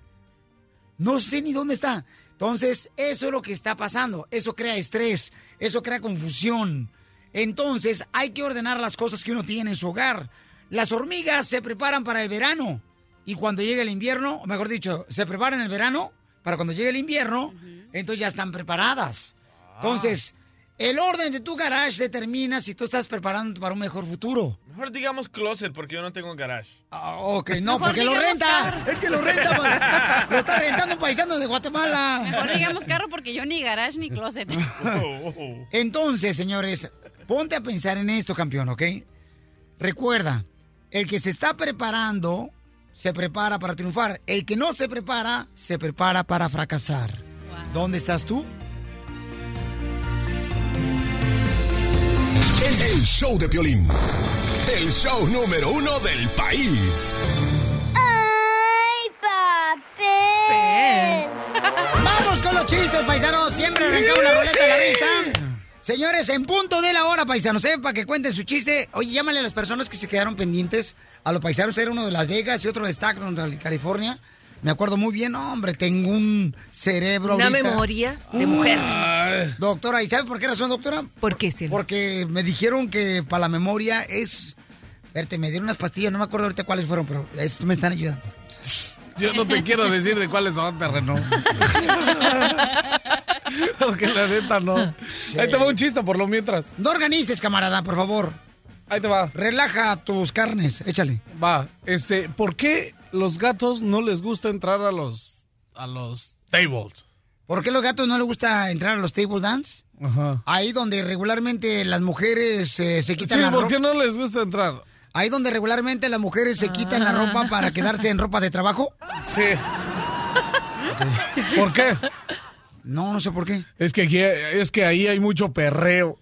No sé ni dónde está. Entonces, eso es lo que está pasando. Eso crea estrés, eso crea confusión. Entonces, hay que ordenar las cosas que uno tiene en su hogar. Las hormigas se preparan para el verano. Y cuando llegue el invierno, o mejor dicho, se preparan el verano para cuando llegue el invierno, entonces ya están preparadas. Entonces, el orden de tu garage determina si tú estás preparando para un mejor futuro. Mejor digamos closet porque yo no tengo garage. Ah, ok, no, porque lo renta. Es que lo renta. pa- lo está rentando un paisano de Guatemala. Mejor digamos carro porque yo ni garage ni closet. Entonces, señores, ponte a pensar en esto, campeón, ¿ok? Recuerda, el que se está preparando, se prepara para triunfar. El que no se prepara, se prepara para fracasar. ¿Dónde estás tú? El show de Piolín. El show número uno del país. ¡Ay, papel! Vamos con los chistes, paisanos. Siempre arrancamos la ruleta de la risa. Señores, en punto de la hora, paisanos, ¿eh? para que cuenten su chiste. Oye, llámale a las personas que se quedaron pendientes. A los paisanos era uno de Las Vegas y otro de Stockton, California. Me acuerdo muy bien, hombre, tengo un cerebro Una ahorita. memoria de mujer. Doctora, ¿y sabe por qué razón, doctora? ¿Por qué? Porque me dijeron que para la memoria es... Verte, me dieron unas pastillas, no me acuerdo ahorita cuáles fueron, pero es- me están ayudando. Yo no te quiero decir de cuáles son, terreno. Porque la neta no. Ahí te va un chiste por lo mientras. No organices, camarada, por favor. Ahí te va. Relaja tus carnes, échale. Va, este, ¿por qué los gatos no les gusta entrar a los a los tables? ¿Por qué los gatos no les gusta entrar a los table dance? Ajá. Ahí donde regularmente las mujeres eh, se quitan Sí, la ¿por ropa. qué no les gusta entrar? Ahí donde regularmente las mujeres se quitan la ropa para quedarse en ropa de trabajo. Sí. ¿Por qué? No, no sé por qué. Es que aquí, es que ahí hay mucho perreo.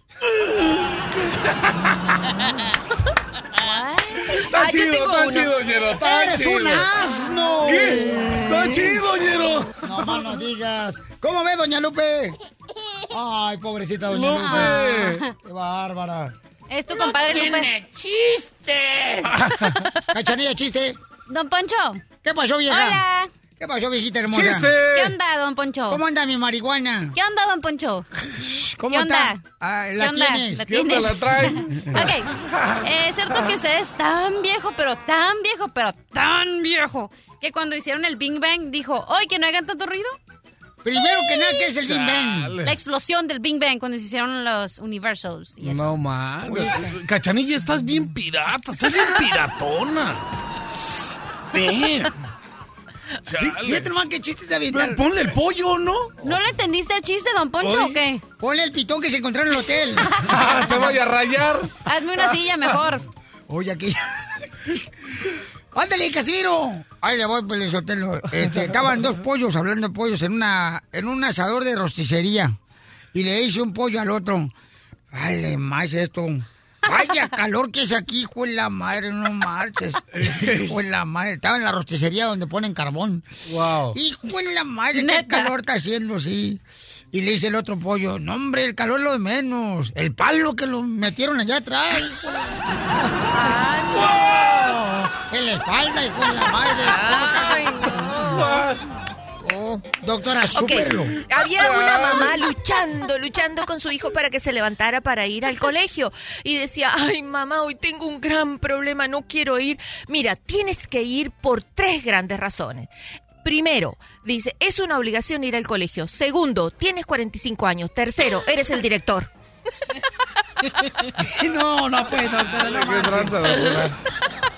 Está Ah, chido, está uno. chido, Ñero, está ¡Eres chido. un asno! ¿Qué? Está chido, Ñero. No más no digas. ¿Cómo ve, doña Lupe? Ay, pobrecita doña Lupe. Lupe. Qué bárbara. Es tu compadre Lupe. chiste! Cachanilla, chiste. Don Poncho. ¿Qué pasó, vieja? Hola. ¿Qué pasó, viejita hermosa? ¿Qué onda, don Poncho? ¿Cómo anda mi marihuana? ¿Qué onda, don Poncho? ¿Cómo ¿Qué está? onda? Ah, ¿la ¿Qué onda? tienes? ¿La ¿Qué onda tienes? la trae? ok. Eh, Es cierto que usted es tan viejo, pero tan viejo, pero tan viejo, que cuando hicieron el Big Bang dijo, ¡Ay, que no hagan tanto ruido! Primero que nada, ¿qué es el Big Bang? La explosión del Big Bang cuando se hicieron los Universals y eso. No man. Cachanilla, estás bien pirata, estás bien piratona. Damn. Fíjate nomás qué chiste. Ah, Ponle el pollo, ¿no? ¿No le entendiste el chiste, don Poncho, Oye. o qué? Ponle el pitón que se encontró en el hotel. Se vaya a rayar. Hazme una silla mejor. Oye, aquí. ¡Ándale, Casimiro! Ahí le voy, pues, Sotelo. Este, estaban dos pollos hablando de pollos en una en un asador de rosticería. Y le hice un pollo al otro. Vale, más esto. Vaya calor que es aquí, hijo de la madre, no marches. Hijo de la madre. Estaba en la rosticería donde ponen carbón. Wow. Hijo de la madre, qué Neta. calor está haciendo, sí. Y le dice el otro pollo, no hombre, el calor es lo de menos. El palo que lo metieron allá atrás. hijo de la- ¡Wow! En la espalda, hijo de la madre. Ay, Doctora, Ok, súperlo. Había una mamá luchando, luchando con su hijo para que se levantara para ir al colegio. Y decía, ay mamá, hoy tengo un gran problema, no quiero ir. Mira, tienes que ir por tres grandes razones. Primero, dice, es una obligación ir al colegio. Segundo, tienes 45 años. Tercero, eres el director. No, no puede, doctora.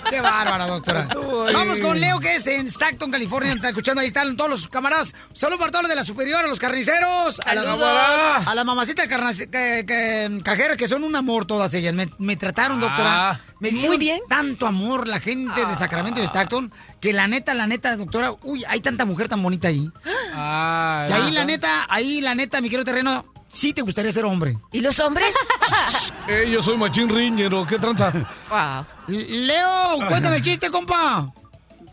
No Qué doctora. Bárbara, doctora. Vamos con Leo, que es en Stockton, California. Está escuchando, ahí están todos los camaradas. Saludos para todos los de la superior, a los carniceros, a la, a la mamacita que, que- cajera, que son un amor todas ellas. Me, me trataron, doctora. Ah. me Muy dieron bien. tanto amor la gente de Sacramento y Stockton, que la neta, la neta, doctora, uy, hay tanta mujer tan bonita ahí. Ah, Y ahí, la neta, ahí, la neta, mi querido terreno, sí te gustaría ser hombre. ¿Y los hombres? Eh, yo soy machín riñero, ¿qué tranza? wow. Leo, cuéntame el chiste, compa.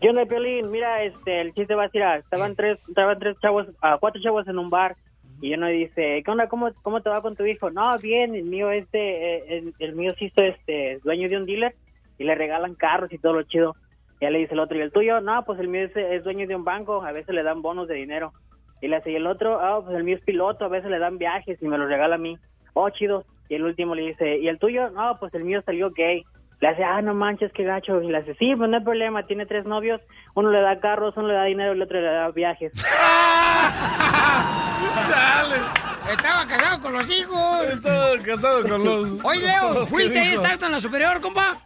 Yo no Piolín, mira, este, el chiste va a ser, ah, estaban tres, estaban tres chavos, ah, cuatro chavos en un bar y uno dice, ¿qué onda? ¿Cómo, cómo te va con tu hijo? No, bien, el mío este, eh, el, el mío sí es este, dueño de un dealer y le regalan carros y todo lo chido. Ya le dice el otro, ¿y el tuyo? No, pues el mío es, dueño de un banco, a veces le dan bonos de dinero. Y le dice, ¿y el otro? Ah, pues el mío es piloto, a veces le dan viajes y me lo regala a mí. Oh, chido. Y el último le dice, ¿y el tuyo? No, pues el mío salió gay. Le hace, ah, no manches, qué gacho. Y le hace, sí, pues no hay problema, tiene tres novios. Uno le da carros, uno le da dinero y el otro le da viajes. Estaba casado con los hijos. Estaba casado con los. Oye, Leo, los ¿fuiste ahí en la superior, compa?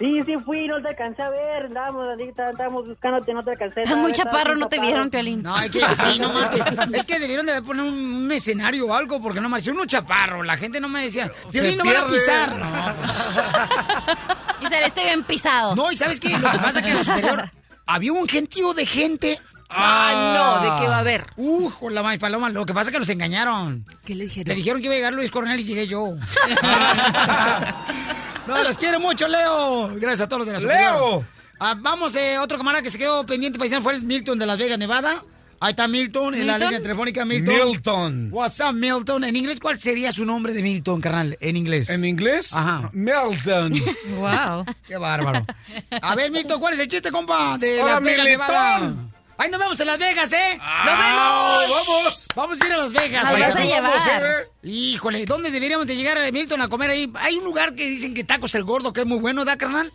Sí, sí fui, no te alcancé a ver. Andábamos, estábamos buscándote, no te alcancé. Estás muy chaparro, no te chaparro. vieron, Piolín. No, es que sí, no marches. Es que debieron de poner un, un escenario o algo, porque no marches. Uno chaparro, la gente no me decía, Piolín, no van a pisar. No, Y se le esté bien pisado. No, y ¿sabes qué? Lo que pasa es que en la superior había un gentío de gente. Ah, no, ¿de qué va a haber? Uh, con la maíz paloma. Lo que pasa es que nos engañaron. ¿Qué le dijeron? Le dijeron que iba a llegar Luis Coronel y llegué yo. no, los quiero mucho, Leo. Gracias a todos los de la superior. ¡Leo! Ah, vamos, eh, otro camarada que se quedó pendiente, paisano, fue el Milton de Las Vegas, Nevada. Ahí está Milton, en la línea telefónica, Milton. Milton. What's up, Milton? En inglés, ¿cuál sería su nombre de Milton, carnal? En inglés. ¿En inglés? Ajá. Milton. Wow. Qué bárbaro. A ver, Milton, ¿cuál es el chiste, compa? De Hola, Las Vegas, Milton. Nevada. Ahí nos vemos en Las Vegas, ¿eh? ¡Nos Ah, vemos! ¡Vamos! Vamos a ir a Las Vegas. Nos vas a llevar. ¿eh? Híjole, ¿dónde deberíamos de llegar, Milton, a comer ahí? Hay un lugar que dicen que Tacos el Gordo, que es muy bueno, ¿da, carnal?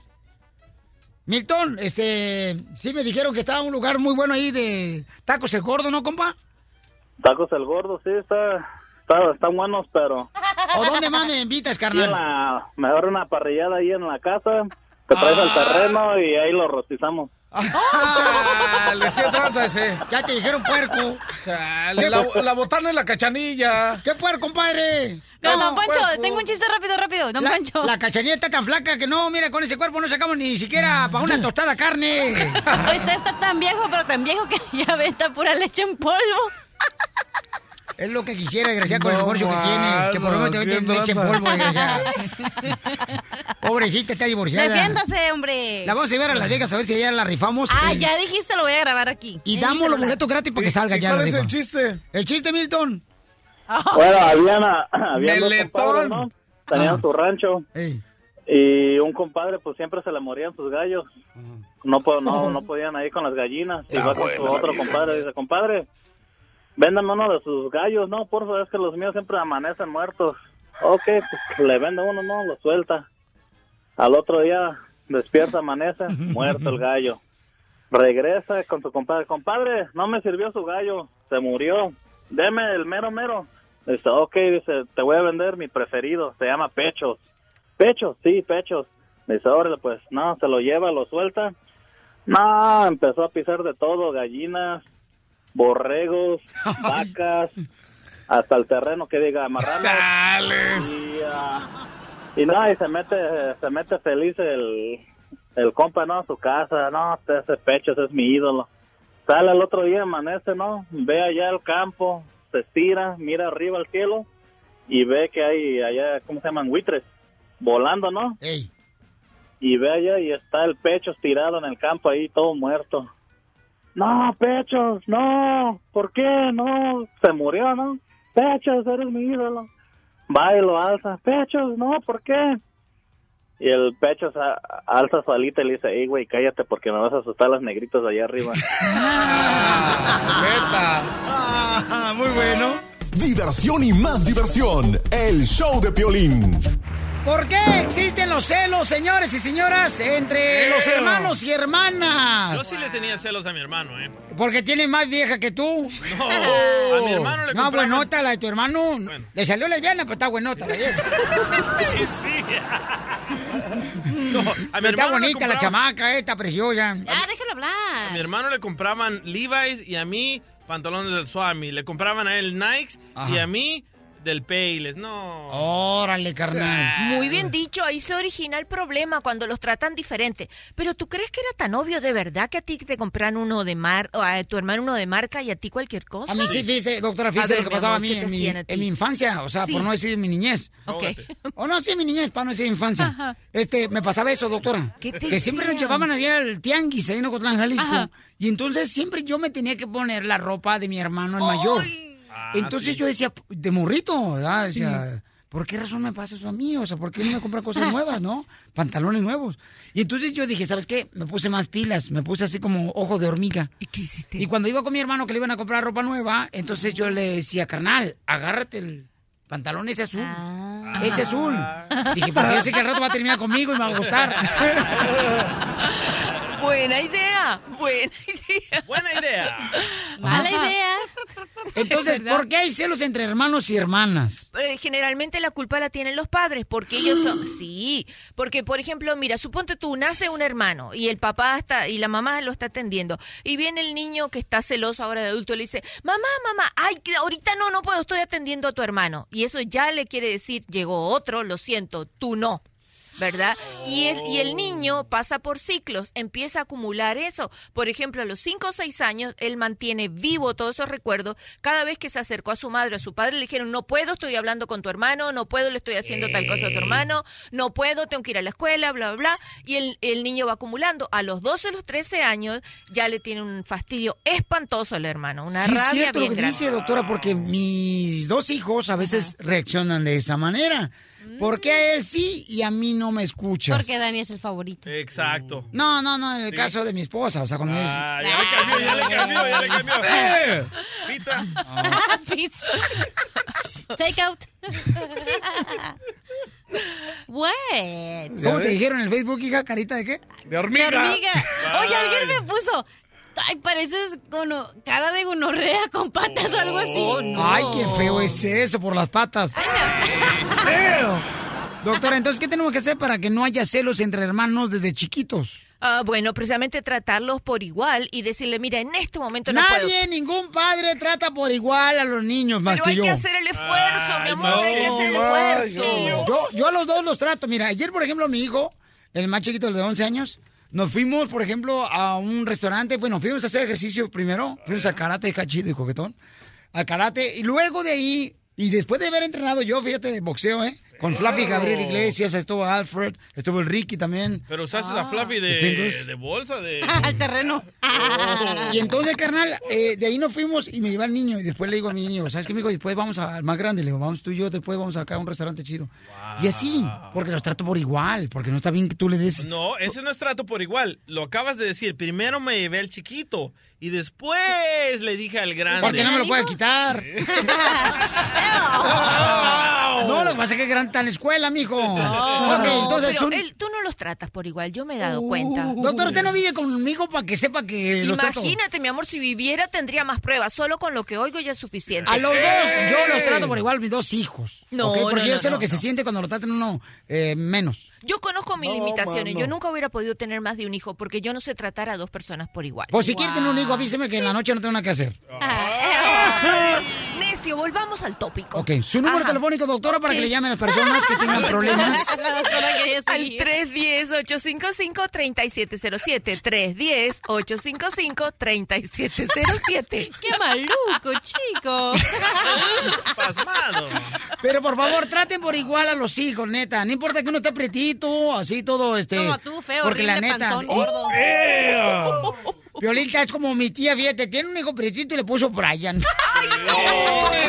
Milton, este, sí me dijeron que estaba un lugar muy bueno ahí de Tacos el Gordo, ¿no, compa? Tacos el gordo, sí, está, está, están buenos, pero... ¿O dónde más me invitas, carnal? la, mejor una parrillada ahí en la casa, te traes al terreno y ahí lo rostizamos. Chale, ¿qué tranza ese? Ya te dijeron puerco. Chale, la, la botana en la cachanilla. ¿Qué puerco, compadre? No, don Poncho, puerco. tengo un chiste rápido, rápido. Don la, Poncho. La cachanilla está tan flaca que no, mira, con ese cuerpo no sacamos ni siquiera para una tostada carne. Usted está tan viejo, pero tan viejo que ya venta pura leche en polvo. Es lo que quisiera, desgraciado, con el No divorcio que tienes. Que por lo menos te venden leche en polvo, desgraciada. Pobrecita, está divorciada. Defiéndase, hombre. La vamos a llevar a Las Vegas a ver si allá la rifamos. Ah, eh, ya dijiste, lo voy a grabar aquí. Y damos los boletos gratis para que ¿Y- salga y ya cuál la es el chiste? El chiste, Milton. Bueno, habían, a- habían dos Meletón. compadres, ¿no? Tenían Ah. su rancho Ey. y un compadre pues siempre se le morían sus gallos. No, no, no podían ir con las gallinas. Y va con su otro compadre dice, compadre, véndame uno de sus gallos. No, por favor, es que los míos siempre amanecen muertos. Ok, pues le vende uno, no, lo suelta. Al otro día despierta, amanece, muerto el gallo. Regresa con su compadre. Compadre, no me sirvió su gallo, se murió. Deme el mero mero. Dice, ok, dice, te voy a vender mi preferido, se llama Pechos. Pechos, sí, Pechos. Dice, órale, pues, no, se lo lleva, lo suelta. No, empezó a pisar de todo, gallinas, borregos, vacas, hasta el terreno que diga amarrarlo. Y, ah, y no, y se mete, se mete feliz el, el compa, ¿no? A su casa, no, ese Pechos es mi ídolo. Sale el otro día, amanece, ¿no? Ve allá el campo, se estira, mira arriba al cielo y ve que hay allá, ¿cómo se llaman? Buitres, volando, ¿no? Ey. Y ve allá y está el Pechos tirado en el campo ahí, todo muerto. No, Pechos, no, ¿por qué? No, se murió, ¿no? Pechos, eres mi ídolo. Va y lo alza. Pechos, no, ¿por qué? Y el Pechos a- alza su alita y le dice, ey, güey, cállate porque me vas a asustar a las negritas de allá arriba. Ah, muy bueno. Diversión y más diversión. El show de Piolín. ¿Por qué existen los celos, señores y señoras, entre los hermanos y hermanas? Yo sí le tenía celos a mi hermano, ¿eh? Porque tiene más vieja que tú. No, a mi hermano le No, buenota la de tu hermano. Le salió lesbiana, pero está buenota la vieja. No, a mi está bonita la chamaca, eh, está preciosa. Ya, déjalo hablar. A mi hermano le compraban Levi's y a mí pantalones del Swami. Le compraban a él Nikes y a mí del Payless. No. Órale, carnal. Muy bien dicho, ahí se origina el problema cuando los tratan diferente. Pero ¿tú crees que era tan obvio de verdad que a ti te compran uno de mar, o a tu hermano uno de marca y a ti cualquier cosa? A mí sí, fíjese, doctora, fíjese ver, lo que mi pasaba a mí ¿qué te en mi, a en mi infancia, o sea, Sí. por no decir mi niñez. Ok. O no, sí, mi niñez, para no decir infancia. Ajá. Este, me pasaba eso, doctora. ¿Qué te que siempre nos llevaban allá al tianguis, ahí en Ocotlán, Jalisco. Ajá. Y entonces siempre yo me tenía que poner la ropa de mi hermano el mayor. Entonces yo decía, de morrito, ¿verdad? ¿por qué razón me pasa eso a mí? O sea, ¿por qué no me compran cosas nuevas, no? Pantalones nuevos. Y entonces yo dije, ¿sabes qué? Me puse más pilas, me puse así como ojo de hormiga. ¿Y qué hiciste? Y cuando iba con mi hermano que le iban a comprar ropa nueva, entonces yo le decía, carnal, agárrate el pantalón ese azul. Ese azul. Dije, porque yo sé que al rato va a terminar conmigo y me va a gustar. Buena idea, buena idea. Buena idea. Mala idea. Entonces, ¿por qué hay celos entre hermanos y hermanas? Eh, Generalmente la culpa la tienen los padres, porque ellos son... Sí, porque por ejemplo, mira, suponte tú, nace un hermano y el papá está y la mamá lo está atendiendo y viene el niño que está celoso ahora de adulto y le dice, mamá, mamá, ay, que ahorita no, no puedo, estoy atendiendo a tu hermano. Y eso ya le quiere decir, llegó otro, lo siento, tú no. ¿Verdad? Y el, y el niño pasa por ciclos, empieza a acumular eso. Por ejemplo, a los 5 o 6 años, él mantiene vivo todos esos recuerdos. Cada vez que se acercó a su madre o a su padre, le dijeron, no puedo, estoy hablando con tu hermano, no puedo, le estoy haciendo tal cosa a tu hermano, no puedo, tengo que ir a la escuela, bla, bla, bla. Y el, el niño va acumulando. A los 12 o los 13 años, ya le tiene un fastidio espantoso al hermano, una sí, rabia cierto lo bien que grande. dice, doctora, porque mis dos hijos a veces reaccionan de esa manera. ¿Por qué a él sí y a mí no me escuchas? Porque Dani es el favorito. Exacto. No, no, no, en el caso de mi esposa, o sea, cuando Ah, ya le cambió, ya le cambió, ya le cambió. ¡Eh! Pizza. Pizza. Take out. What? ¿Cómo te dijeron en el Facebook, hija, carita de qué? De De hormiga. Oye, alguien me puso. Ay, pareces gono- cara de gonorrea con patas o algo así. Ay, qué feo es eso por las patas. Doctora, entonces, ¿qué tenemos que hacer para que no haya celos entre hermanos desde chiquitos? Ah, bueno, precisamente tratarlos por igual y decirle, mira, en este momento no puedo. Nadie, ningún padre trata por igual a los niños más Pero que hay yo. que hacer el esfuerzo, mi amor, no, hay que hacer el ay, esfuerzo. Yo, yo a los dos los trato. Mira, ayer, por ejemplo, mi hijo, el más chiquito, el de 11 años, nos fuimos, por ejemplo, a un restaurante. Bueno, fuimos a hacer ejercicio primero. Fuimos al karate, cachido y coquetón. Al karate. Y luego de ahí, y después de haber entrenado yo, fíjate, boxeo, ¿eh? Con Fluffy Gabriel Iglesias, estuvo Alfred, estuvo el Ricky también. Pero usaste la Fluffy de, bolsa, de... Al terreno. Y entonces, carnal, eh, de ahí nos fuimos y me lleva el niño. Y después le digo a mi niño, ¿sabes qué, amigo? Después vamos al más grande. Le digo, vamos tú y yo, después vamos acá a un restaurante chido. Y así, porque los trato por igual, porque no está bien que tú le des. No, ese no es trato por igual. Lo acabas de decir. Primero me llevé al chiquito y después le dije al grande. Porque no me lo puede quitar. No, lo que pasa es que el grande en la escuela, mijo. No, ok, entonces pero un- él- tú no los tratas por igual, yo me he dado cuenta. Doctor, usted no vive conmigo para que sepa que los trato. Imagínate, mi amor, si viviera tendría más pruebas. Solo con lo que oigo ya es suficiente. A los dos, yo los trato por igual, mis dos hijos. No. Porque no, yo no, sé lo no, que se siente cuando lo tratan uno eh, menos. Yo conozco mis No, limitaciones. mano. Yo nunca hubiera podido tener más de un hijo porque yo no sé tratar a dos personas por igual. Pues si quiere tener un hijo, avíseme que en la noche no tengo nada que hacer. Volvamos al tópico. Ok, su número Ajá. telefónico, doctora, para que le llamen a las personas que tengan problemas. Al 310-855-3707. 310-855-3707. ¡Qué maluco, chico! Pasmado. Pero por favor, traten por igual a los hijos, neta. No importa que uno esté pretito, así todo, este. Como tú, feo, Porque la horrible, neta. panzón, gordo. ¡Eh! Violita es como mi tía, fíjate, tiene un hijo pretito y le puso Brian.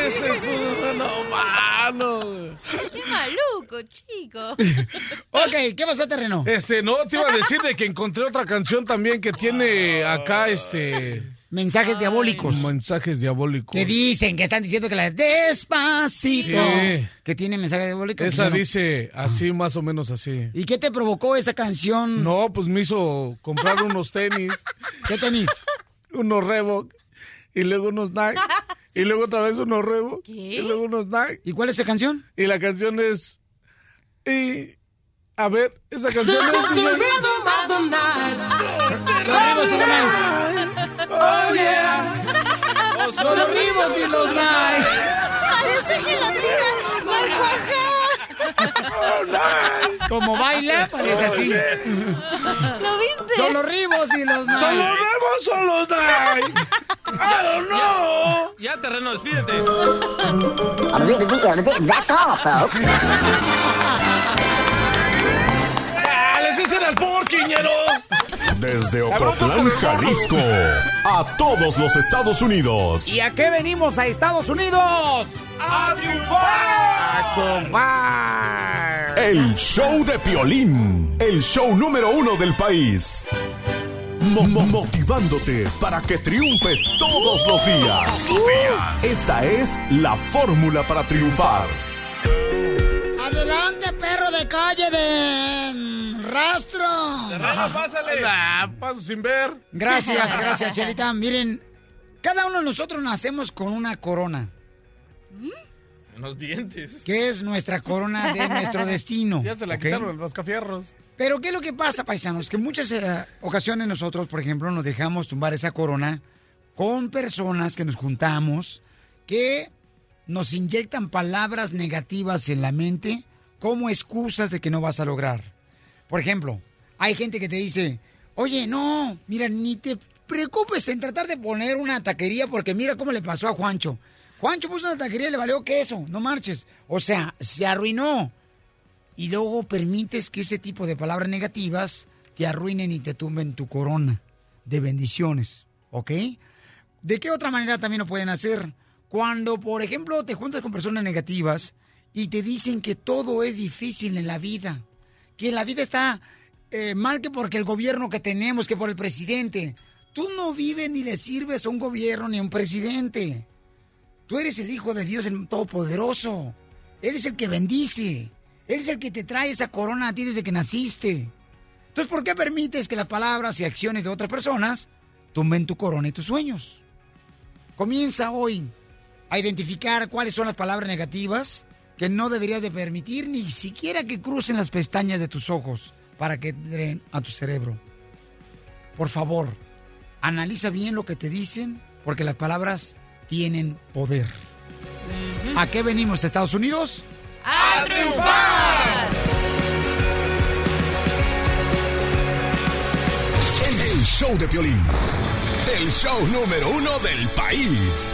Ese es un mano. ¡Qué maluco, chico! ok, ¿qué pasó, terreno? Este, no, te iba a decir de que encontré otra canción también que tiene acá, este... Mensajes diabólicos. Mensajes diabólicos. Que dicen, que están diciendo que la de despacito. Sí. Que tiene mensaje diabólico. Esa dice así, más o menos así. ¿Y qué te provocó esa canción? No, pues me hizo comprar unos tenis. ¿Qué tenis? Unos Reebok. Y luego unos Nike. Y luego otra vez unos Reebok. Y luego unos Nike. ¿Y cuál es esa canción? Y la canción es... Y... A ver, esa canción es... Son los ritmos y los nice. Parece que la tira Como baila, parece así. ¿Lo viste? Son los ritmos y los nice. Son los Reebok, son los Nike. I don't know. Ya, terreno, despídete. That's all, folks. ¡Dale, ese era el porquiñero! Desde Ocotlán, Jalisco, a todos los Estados Unidos. ¿Y a qué venimos a Estados Unidos? ¡A triunfar! ¡A chupar! El show de Piolín, el show número uno del país. Mo- mo- motivándote para que triunfes todos los días. Esta es la fórmula para triunfar. Adelante, perro de calle de mm, rastro. Terreno, pásale. Ah, paso sin ver. Gracias, gracias, Chelita. Miren, cada uno de nosotros nacemos con una corona, En los dientes. que es nuestra corona de nuestro destino. Ya se la ¿ok? quitaron los cafierros. Pero ¿qué es lo que pasa, paisanos? Que en muchas eh, ocasiones nosotros, por ejemplo, nos dejamos tumbar esa corona con personas que nos juntamos, que nos inyectan palabras negativas en la mente como excusas de que no vas a lograr. Por ejemplo, hay gente que te dice, oye, no, mira, ni te preocupes en tratar de poner una taquería porque mira cómo le pasó a Juancho. Juancho puso una taquería y le valió queso, no marches. O sea, se arruinó. Y luego permites que ese tipo de palabras negativas te arruinen y te tumben tu corona de bendiciones, ¿ok? ¿De qué otra manera también lo pueden hacer? Cuando, por ejemplo, te juntas con personas negativas y te dicen que todo es difícil en la vida, que la vida está eh, mal que porque el gobierno que tenemos, que por el presidente. Tú no vives ni le sirves a un gobierno ni a un presidente. Tú eres el Hijo de Dios, el Todopoderoso. Él es el que bendice. Él es el que te trae esa corona a ti desde que naciste. Entonces, ¿por qué permites que las palabras y acciones de otras personas tumben tu corona y tus sueños? Comienza hoy a identificar cuáles son las palabras negativas que no deberías de permitir ni siquiera que crucen las pestañas de tus ojos para que entren a tu cerebro. Por favor, analiza bien lo que te dicen porque las palabras tienen poder. ¿A qué venimos, Estados Unidos? ¡A triunfar! El show de Piolín, el show número uno del país.